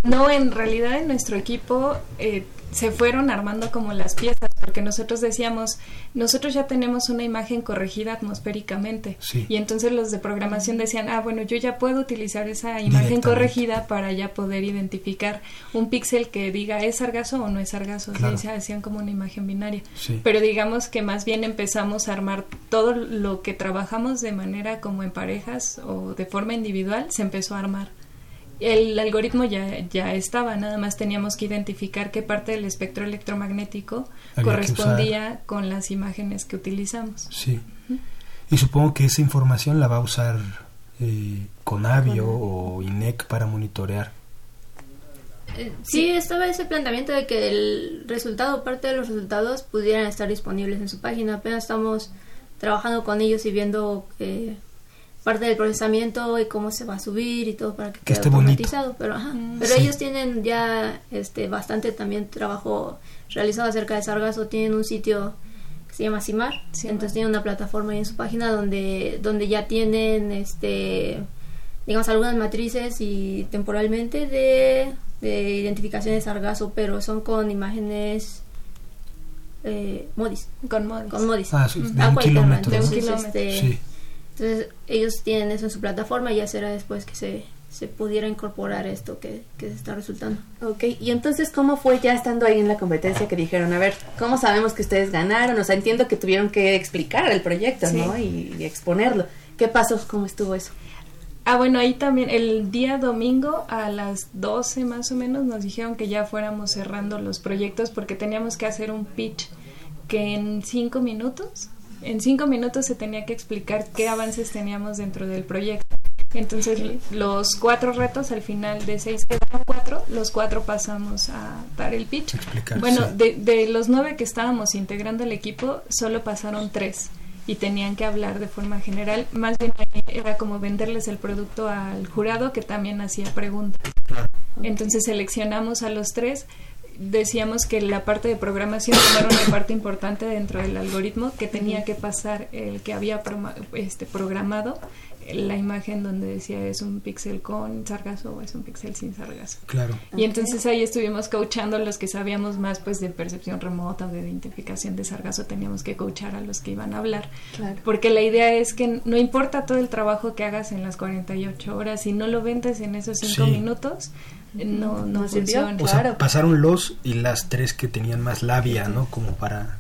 no, en realidad en nuestro equipo eh, se fueron armando como las piezas, porque nosotros decíamos, nosotros ya tenemos una imagen corregida atmosféricamente. Y entonces los de programación decían, ah, bueno, yo ya puedo utilizar esa imagen corregida para ya poder identificar un píxel que diga es sargazo o no es sargazo. Claro. Se hacían como una imagen binaria. Pero digamos que más bien empezamos a armar todo lo que trabajamos de manera como en parejas o de forma individual, se empezó a armar el algoritmo ya, ya estaba, nada más teníamos que identificar qué parte del espectro electromagnético correspondía con las imágenes que utilizamos. Sí. Y supongo que esa información la va a usar eh, Conavio o INEC para monitorear. Eh, sí, estaba ese planteamiento de que el resultado, parte de los resultados, pudieran estar disponibles en su página. Apenas estamos trabajando con ellos y viendo eh, parte del procesamiento y cómo se va a subir y todo para que, quede automatizado. Pero, ajá, mm, pero ellos tienen ya este bastante también trabajo realizado acerca de Sargazo. Tienen un sitio que se llama CIMAR. entonces tienen una plataforma ahí en su página donde, donde ya tienen este digamos algunas matrices y temporalmente de, de identificación de sargazo, pero son con imágenes eh, modis. Con modis. Con modis. Ah, de, un kilómetro. De un kilómetro. Este, entonces ellos tienen eso en su plataforma y ya será después que se, se pudiera incorporar esto que, que se está resultando. Ok, y entonces, ¿cómo fue ya estando ahí en la competencia que dijeron, a ver, ¿cómo sabemos que ustedes ganaron? O sea, entiendo que tuvieron que explicar el proyecto, ¿no? Y, y, exponerlo. ¿Qué pasó? ¿Cómo estuvo eso? Ah, bueno, ahí también el día domingo a las 12 más o menos nos dijeron que ya fuéramos cerrando los proyectos porque teníamos que hacer un pitch que en cinco minutos en cinco minutos se tenía que explicar qué avances teníamos dentro del proyecto. Entonces, los cuatro retos, al final de seis quedaron cuatro, los cuatro pasamos a dar el pitch. bueno, de, de los nueve que estábamos integrando el equipo, solo pasaron tres y tenían que hablar de forma general. Más bien era como venderles el producto al jurado que también hacía preguntas. Entonces seleccionamos a los tres decíamos que la parte de programación era una parte importante dentro del algoritmo que tenía que pasar el que había este, programado la imagen donde decía es un píxel con sargazo o es un píxel sin sargazo. Claro. Y entonces ahí estuvimos coachando a los que sabíamos más pues de percepción remota, de identificación de sargazo, teníamos que coachar a los que iban a hablar. Claro. Porque la idea es que no importa todo el trabajo que hagas en las 48 horas, si no lo vendes en esos 5 minutos, no, no, funciona. O sea, pasaron los y las tres que tenían más labia, ¿no? Como para,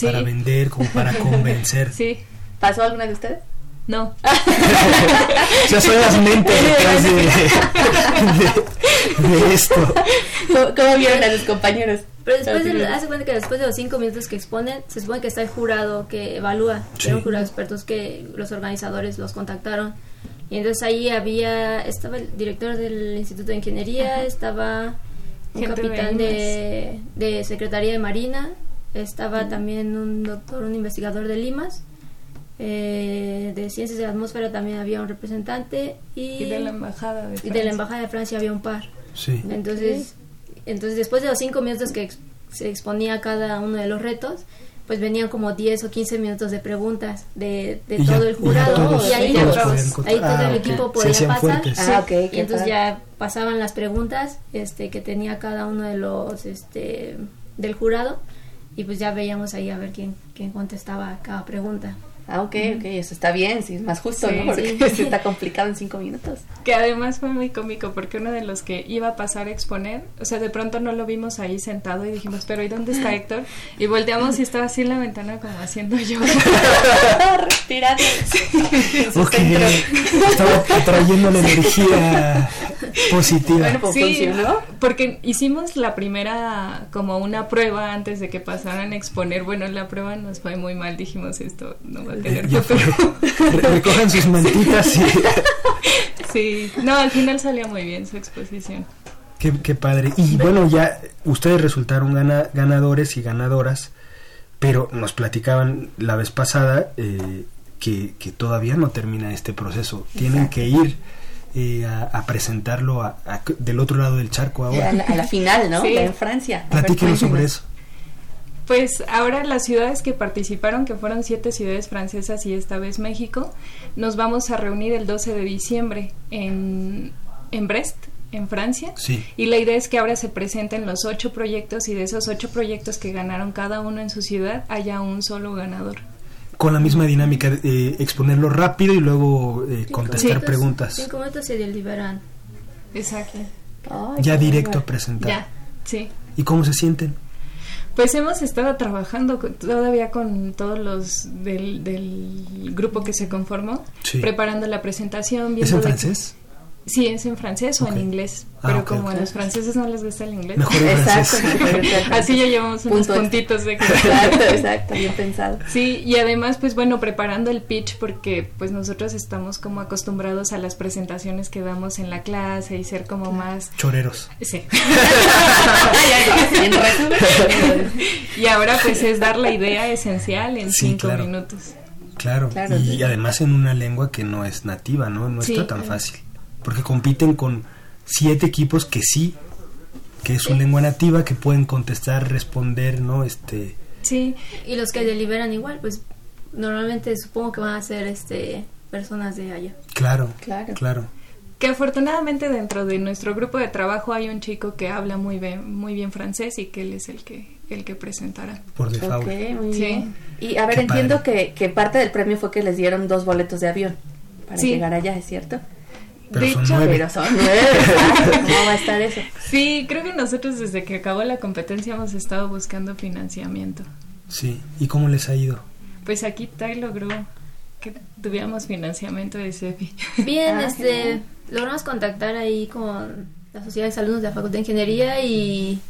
para vender, como para convencer. Sí. ¿Pasó alguna de ustedes? No. o sea, son las mentes detrás de, de, esto. ¿Cómo, vieron a los compañeros? Pero después de, hace cuenta que después de los cinco minutos que exponen, se supone que está el jurado que evalúa. Sí. un jurado de expertos que los organizadores los contactaron y entonces ahí había, estaba el director del Instituto de Ingeniería, estaba un capitán de, de, Secretaría de Marina, estaba también un doctor, un investigador de Limas, eh, de Ciencias de la Atmósfera también había un representante y, y de la Embajada de Francia. Y de la Embajada de Francia había un par. Sí. Entonces, entonces después de los cinco minutos que se exponía cada uno de los retos, pues venían como 10 o 15 minutos de preguntas de, de todo el jurado y, ahí, ahí todo el ah, equipo podía pasar. ah, y entonces ya pasaban las preguntas este que tenía cada uno de los este del jurado y pues ya veíamos ahí a ver quién quién contestaba cada pregunta Ah, ok, ok, eso está bien, sí, es más justo, ¿no? Porque sí. está complicado en cinco minutos. Que además fue muy cómico porque uno de los que iba a pasar a exponer, o sea, de pronto no lo vimos ahí sentado y dijimos, pero ¿y dónde está Héctor? Y volteamos y estaba así en la ventana como haciendo yo. Respirando. ok, estaba atrayendo la energía positiva. Bueno, pues sí, funcionó. porque hicimos la primera como una prueba antes de que pasaran a exponer. Bueno, la prueba nos fue muy mal, dijimos esto no va a tener ya Recojan sus mantitas. Y... sí, no, al final salió muy bien su exposición. Qué, qué padre. Y bueno, ya ustedes resultaron gana, ganadores y ganadoras, pero nos platicaban la vez pasada eh, que, que, todavía no termina este proceso. Tienen que ir eh, a, presentarlo a, del otro lado del charco ahora. A la, final, ¿no? En Francia. Platíquenos sobre eso. Pues ahora las ciudades que participaron, que fueron siete ciudades francesas y esta vez México, nos vamos a reunir el 12 de diciembre en, en Brest, en Francia. Sí. Y la idea es que ahora se presenten los ocho proyectos y de esos ocho proyectos que ganaron cada uno en su ciudad haya un solo ganador. Con la misma dinámica, de, eh, exponerlo rápido y luego eh, contestar preguntas. Cinco minutos se deliberan. Exacto. ya directo a presentar. Ya, sí. ¿Y cómo se sienten? Pues hemos estado trabajando todavía con todos los del, del grupo que se conformó, preparando la presentación. ¿Es en francés? Sí, es en francés o en inglés. Ah, pero como a los franceses no les gusta el inglés. exacto. Así ya llevamos unos puntitos de Exacto, exacto, bien pensado. Sí, y además, pues bueno, preparando el pitch porque pues nosotros estamos como acostumbrados a las presentaciones que damos en la clase y ser como más... Choreros. Sí. y ahora pues es dar la idea esencial en cinco minutos. Claro, y además en una lengua que no es nativa, ¿no? No está tan fácil porque compiten con siete equipos que sí, que es su lengua nativa, que pueden contestar, responder, ¿no? Este... Sí, y los que deliberan igual, pues normalmente supongo que van a ser este personas de allá. Claro, claro. claro. Que afortunadamente dentro de nuestro grupo de trabajo hay un chico que habla muy bien, muy bien francés y que él es el que el que presentará. Por default. sí. Y a ver, entiendo que, que, parte del premio fue que les dieron dos boletos de avión para llegar allá, ¿es cierto? De hecho, pero son nueve. ¿Cómo va a estar eso? Sí, creo que nosotros desde que acabó la competencia hemos estado buscando financiamiento. Sí, ¿y cómo les ha ido? Pues aquí Tai logró que tuviéramos financiamiento de CEPI. Bien, ah, este, logramos contactar ahí con la Sociedad de Alumnos de la Facultad de Ingeniería y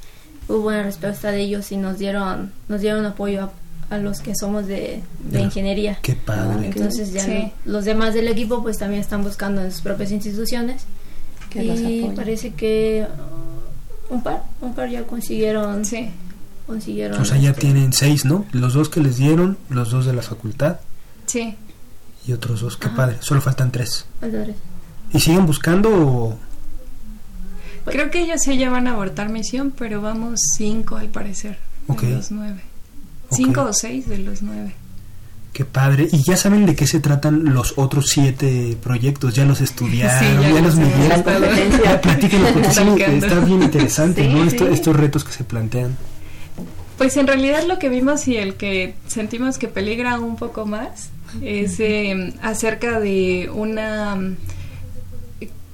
hubo buena respuesta de ellos y nos dieron, nos dieron apoyo a a los que somos de, ingeniería. Qué padre. Entonces ya los demás del equipo pues también están buscando en sus propias instituciones. Que y parece que uh, un par, un par ya consiguieron. Sí. Consiguieron. O sea, ya este, tienen seis, ¿no? Los dos que les dieron, los dos de la facultad. Sí. Y otros dos, qué padre. Solo faltan tres. Faltan tres. ¿Y siguen buscando o...? Creo que ellos ya van a abortar misión, pero vamos cinco al parecer. Ok. los nueve. Cinco o seis de los nueve. Qué padre. ¿Y ya saben de qué se tratan los otros siete proyectos? ¿Ya los estudiaron? ¿Ya, los midieron? Platíquenos, porque está bien interesante, ¿no? estos retos que se plantean. Pues en realidad lo que vimos y el que sentimos que peligra un poco más es eh, acerca de una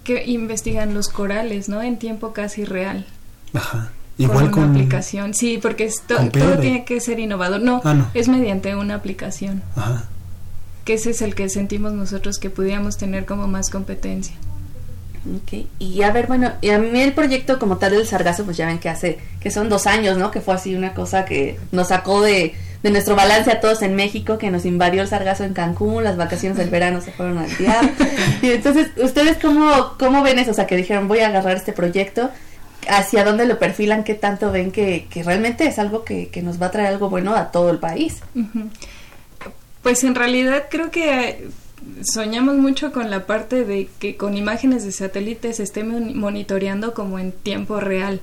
que investigan los corales, ¿no? En tiempo casi real. Ajá. Igual con, una aplicación, sí, porque esto, todo tiene que ser innovador. Ah, no, es mediante una aplicación. Ajá. Que ese es el que sentimos nosotros que pudiéramos tener como más competencia. Ok, y a ver, bueno, y a mí el proyecto como tal del Sargazo, pues ya ven que hace, que son dos años, ¿no? Que fue así una cosa que nos sacó de, de nuestro balance a todos en México, que nos invadió el Sargazo en Cancún, las vacaciones del verano se fueron al diablo. y entonces, ¿ustedes cómo, cómo ven eso? O sea, que dijeron, voy a agarrar este proyecto hacia dónde lo perfilan, qué tanto ven que, que realmente es algo que, que, nos va a traer algo bueno a todo el país. Pues en realidad creo que soñamos mucho con la parte de que con imágenes de satélites se esté monitoreando como en tiempo real.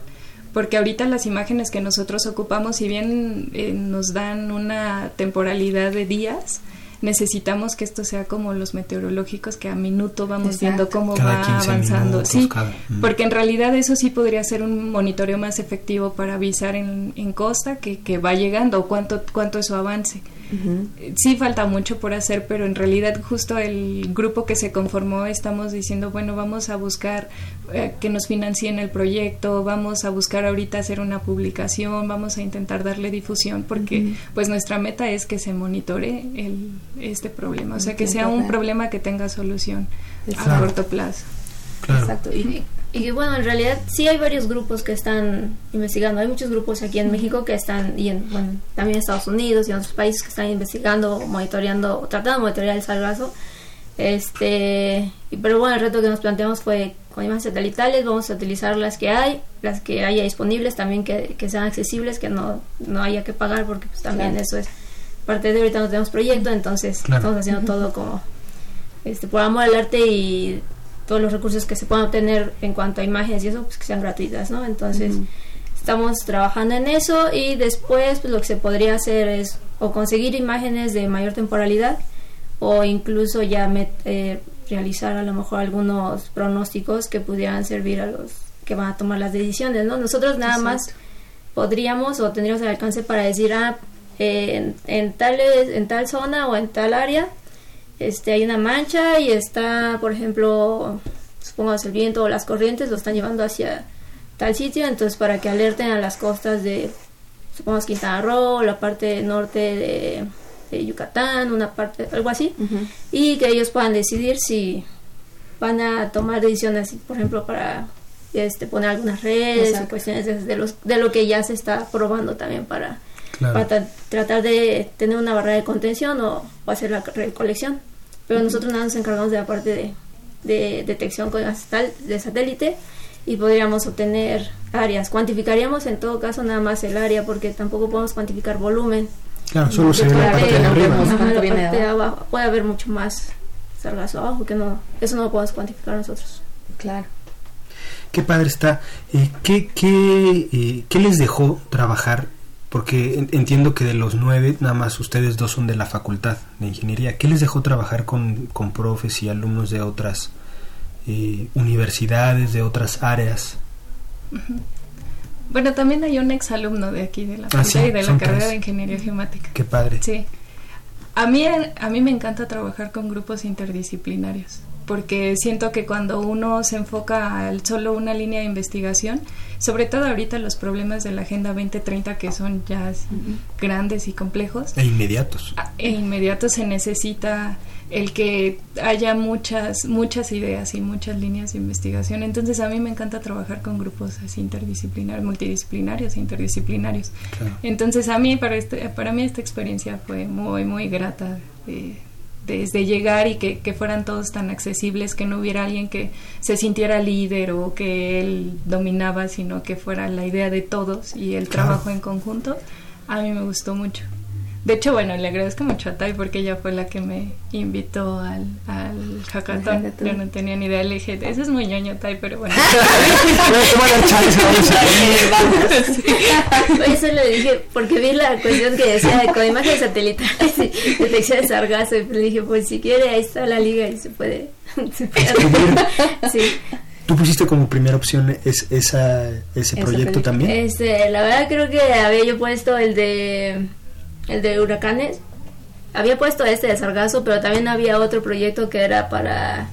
Porque ahorita las imágenes que nosotros ocupamos, si bien eh, nos dan una temporalidad de días, necesitamos que esto sea como los meteorológicos que a minuto vamos viendo cómo va avanzando. sí, mm. porque en realidad eso sí podría ser un monitoreo más efectivo para avisar en, en costa que, que va llegando o cuánto, cuánto es su avance. Sí falta mucho por hacer, pero en realidad justo el grupo que se conformó estamos diciendo, bueno, vamos a buscar eh, que nos financien el proyecto, vamos a buscar ahorita hacer una publicación, vamos a intentar darle difusión porque pues nuestra meta es que se monitore el, este problema, o sea, que sea un problema que tenga solución a corto plazo. Exacto. Y, Y bueno, en realidad sí hay varios grupos que están investigando. Hay muchos grupos aquí en México que están, y en, bueno, también en Estados Unidos y en otros países que están investigando, monitoreando, tratando de monitorear el sargazo. Este, pero bueno, el reto que nos planteamos fue con imágenes satelitales, vamos a utilizar las que hay, las que haya disponibles, también que, que sean accesibles, que no, no haya que pagar, porque pues también eso es parte de ahorita no tenemos proyecto, entonces estamos haciendo todo como este, por amor al arte y todos los recursos que se puedan obtener en cuanto a imágenes y eso, pues que sean gratuitas, ¿no? Entonces, estamos trabajando en eso y después, pues lo que se podría hacer es o conseguir imágenes de mayor temporalidad o incluso ya eh, realizar a lo mejor algunos pronósticos que pudieran servir a los que van a tomar las decisiones, ¿no? Nosotros nada más podríamos o tendríamos el alcance para decir, ah, en, en, tal, en tal zona o en tal área este, hay una mancha y está, por ejemplo, supongamos el viento o las corrientes lo están llevando hacia tal sitio, entonces para que alerten a las costas de, supongamos Quintana Roo, la parte norte de, Yucatán, una parte, algo así, y que ellos puedan decidir si van a tomar decisiones, por ejemplo, para este, poner algunas redes o cuestiones de, los, de lo que ya se está probando también para para tratar de tener una barrera de contención o, hacer la recolección. Pero nosotros nada nos encargamos de la parte de, detección con de satélite y podríamos obtener áreas. Cuantificaríamos en todo caso nada más el área porque tampoco podemos cuantificar volumen. Claro, solo se ve la parte de, arriba. abajo. Puede haber mucho más sargazo abajo que no, eso no lo podemos cuantificar nosotros. Claro. Qué padre está. Eh, ¿qué, qué, eh, ¿Qué les dejó trabajar porque entiendo que de los nueve, nada más ustedes dos son de la facultad de ingeniería. ¿Qué les dejó trabajar con, con profes y alumnos de otras eh, universidades, de otras áreas? Bueno, también hay un exalumno de aquí, de la ah, facultad y de la carrera de ingeniería geomática. Qué padre. Sí. A mí, a mí me encanta trabajar con grupos interdisciplinarios porque siento que cuando uno se enfoca al solo una línea de investigación, sobre todo ahorita los problemas de la Agenda 2030 que son ya grandes y complejos. E inmediatos. E inmediatos se necesita el que haya muchas, muchas ideas y muchas líneas de investigación. Entonces a mí me encanta trabajar con grupos así interdisciplinarios, multidisciplinarios e interdisciplinarios. Entonces a mí, para, este, para mí esta experiencia fue muy, muy grata. Desde llegar y que, fueran todos tan accesibles, que no hubiera alguien que se sintiera líder o que él dominaba, sino que fuera la idea de todos y el trabajo en conjunto, a mí me gustó mucho. De hecho, bueno, le agradezco mucho a Tai porque ella fue la que me invitó al, al hackathon. Yo no tenía ni idea, le dije, eso es muy ñoño Tai, pero bueno. Eso le dije, porque vi la cuestión que decía con imágenes satelitales y detección de sargazo, y le dije, pues si quiere, ahí está la liga y se puede. Se puede sí. ¿Tú pusiste como primera opción es, esa, ese proyecto también? Este, la verdad creo que había yo puesto el de el de huracanes. Había puesto este de Sargazo, pero también había otro proyecto que era para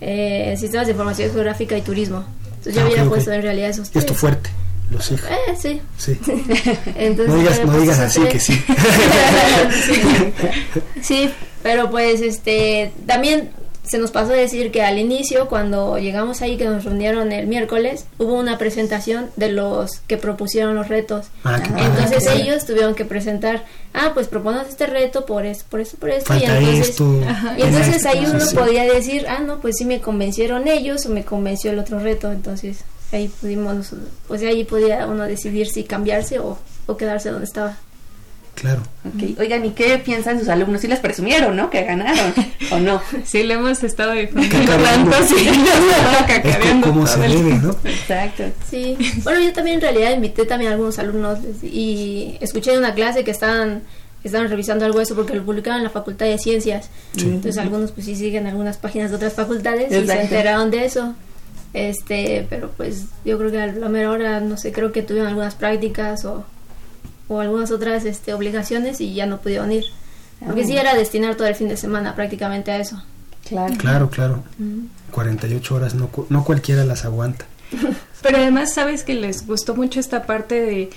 eh, sistemas de información geográfica y turismo. Entonces yo ah, había puesto en realidad esos tres. Esto fuerte. Lo sé. Eh, sí. Sí. Entonces, no digas, no digas así que sí. sí. pero pues este también se nos pasó a decir que al inicio, cuando llegamos ahí, que nos reunieron el miércoles, hubo una presentación de los que propusieron los retos. Ah, entonces ellos tuvieron que presentar, ah, pues proponemos este reto por eso, por eso, por esto. y entonces, y entonces ahí uno podía decir, ah, no, pues sí me convencieron ellos o me convenció el otro reto. Entonces ahí pudimos, pues ahí podía uno decidir si cambiarse o, o quedarse donde estaba. Claro. Oigan, ¿y qué piensan sus alumnos? ¿Sí les presumieron, no? Que ganaron, ¿o no? Sí, le hemos estado difundiendo tanto, sí, como se debe, ¿no? Exacto. Sí. Bueno, yo también en realidad invité también a algunos alumnos y escuché en una clase que estaban estaban revisando algo de eso porque lo publicaban en la Facultad de Ciencias. Entonces algunos pues sí siguen algunas páginas de otras facultades y se enteraron de eso. Este, pero pues yo creo que a la mera hora, no sé, creo que tuvieron algunas prácticas o o algunas otras este, obligaciones y ya no pudieron ir. Porque sí era destinar todo el fin de semana prácticamente a eso. Claro, claro. claro. 48 horas, no, no cualquiera las aguanta. Pero además, sabes que les gustó mucho esta parte de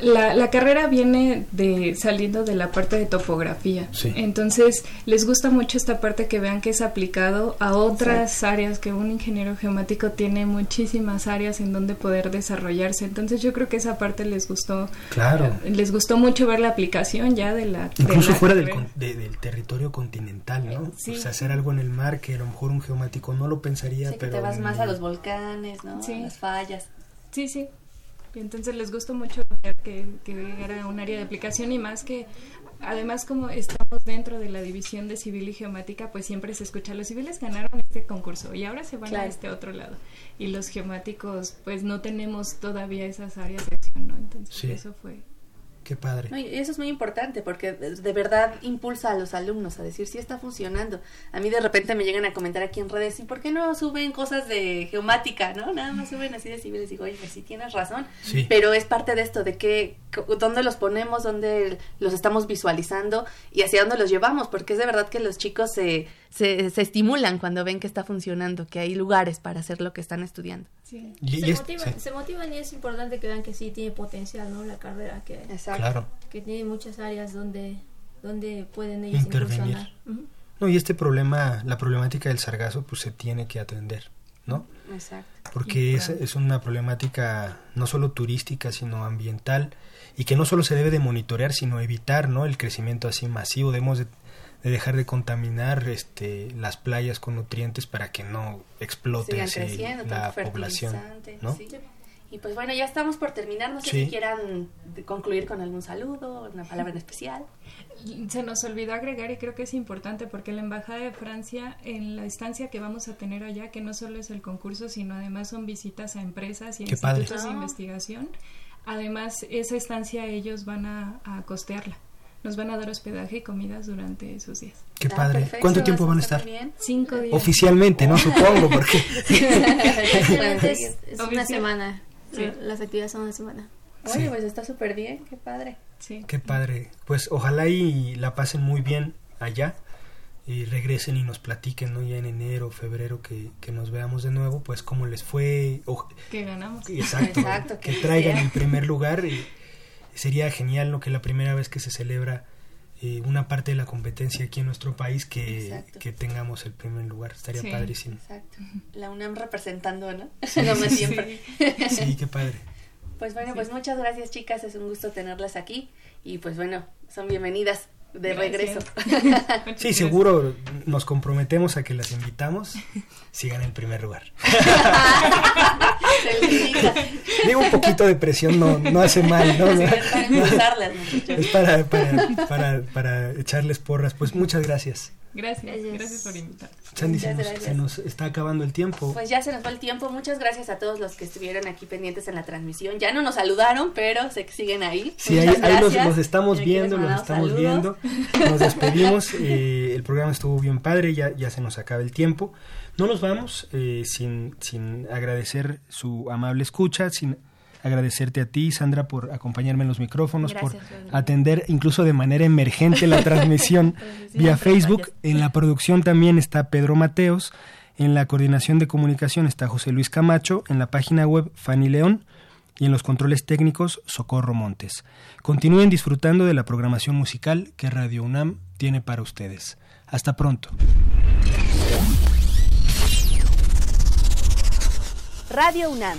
La, la, carrera viene de saliendo de la parte de topografía. Entonces, les gusta mucho esta parte que vean que es aplicado a otras áreas, que un ingeniero geomático tiene muchísimas áreas en donde poder desarrollarse. Entonces, yo creo que esa parte les gustó. Claro. Eh, les gustó mucho ver la aplicación ya de la. Incluso fuera del, del, territorio continental, ¿no? O sea, hacer algo en el mar que a lo mejor un geomático no lo pensaría, pero. Que te vas más a los volcanes, ¿no? Sí. las fallas. Sí, sí. Entonces les gustó mucho ver que, era un área de aplicación y más que además como estamos dentro de la división de civil y geomática, pues siempre se escucha, los civiles ganaron este concurso y ahora se van a este otro lado. Y los geomáticos, pues no tenemos todavía esas áreas de acción, ¿no? Entonces eso fue Qué padre. y eso es muy importante porque de verdad impulsa a los alumnos a decir si está funcionando. A mí de repente me llegan a comentar aquí en redes, ¿y por qué no suben cosas de geomática, no? Nada más suben así de civiles. Digo, oye, pues sí tienes razón. Pero es parte de esto, de que, dónde los ponemos, dónde los estamos visualizando y hacia dónde los llevamos, porque es de verdad que los chicos se, se, se estimulan cuando ven que está funcionando, que hay lugares para hacer lo que están estudiando. Sí. se, motivan, se, motivan, y es importante que vean que sí tiene potencial, ¿no? La carrera, que, que tiene muchas áreas donde, donde pueden ellos intervenir. No, y este problema, la problemática del sargazo, pues se tiene que atender, ¿no? Exacto. Porque es, es, una problemática no solo turística, sino ambiental, y que no solo se debe de monitorear, sino evitar, ¿no? El crecimiento así masivo. Debemos de de dejar de contaminar este las playas con nutrientes para que no explote la población ¿no? y pues bueno ya estamos por terminar. No sé si quieran concluir con algún saludo una palabra en especial. Se nos olvidó agregar y creo que es importante porque la embajada de Francia en la estancia que vamos a tener allá que no solo es el concurso sino además son visitas a empresas y institutos de investigación además esa estancia ellos van a, a costearla nos van a dar hospedaje y comidas durante esos días. Qué ah, padre. ¿Cuánto tiempo van a estar? Cinco días. Oficialmente, no supongo, porque... es, es una semana. Las actividades son una semana. Oye, pues está súper bien, qué padre. Sí. Qué padre. Pues ojalá y la pasen muy bien allá y regresen y nos platiquen, ¿no? Ya en enero, febrero, que, que nos veamos de nuevo, pues cómo les fue. que ganamos. Exacto. Exacto que, traigan el primer lugar y sería genial lo que la primera vez que se celebra eh, una parte de la competencia aquí en nuestro país que, que tengamos el primer lugar. Estaría padrísimo. Exacto. La UNAM representando, ¿no? Sí, siempre. sí, qué padre. Pues bueno, pues muchas gracias chicas, es un gusto tenerlas aquí y pues bueno, son bienvenidas de regreso. sí, seguro nos comprometemos a que las invitamos, sigan en primer lugar. Digo, un poquito de presión no, no hace mal, ¿no? es para, para, para, para echarles porras. Pues muchas gracias. Gracias, gracias, por invitar. Sandy, se, nos, está acabando el tiempo. Pues ya se nos fue el tiempo. Muchas gracias a todos los que estuvieron aquí pendientes en la transmisión. Ya no nos saludaron, pero se siguen ahí. Sí, ahí, ahí los, estamos viendo, los estamos viendo. Nos despedimos. Eh, el programa estuvo bien padre, ya, ya se nos acaba el tiempo. No nos vamos eh, sin, sin agradecer su amable escucha, sin agradecerte a ti, Sandra, por acompañarme en los micrófonos, por atender incluso de manera emergente la transmisión vía Facebook. En la producción también está Pedro Mateos, en la coordinación de comunicación está José Luis Camacho, en la página web Fanny León y en los controles técnicos Socorro Montes. Continúen disfrutando de la programación musical que Radio UNAM tiene para ustedes. Hasta pronto. Radio UNAM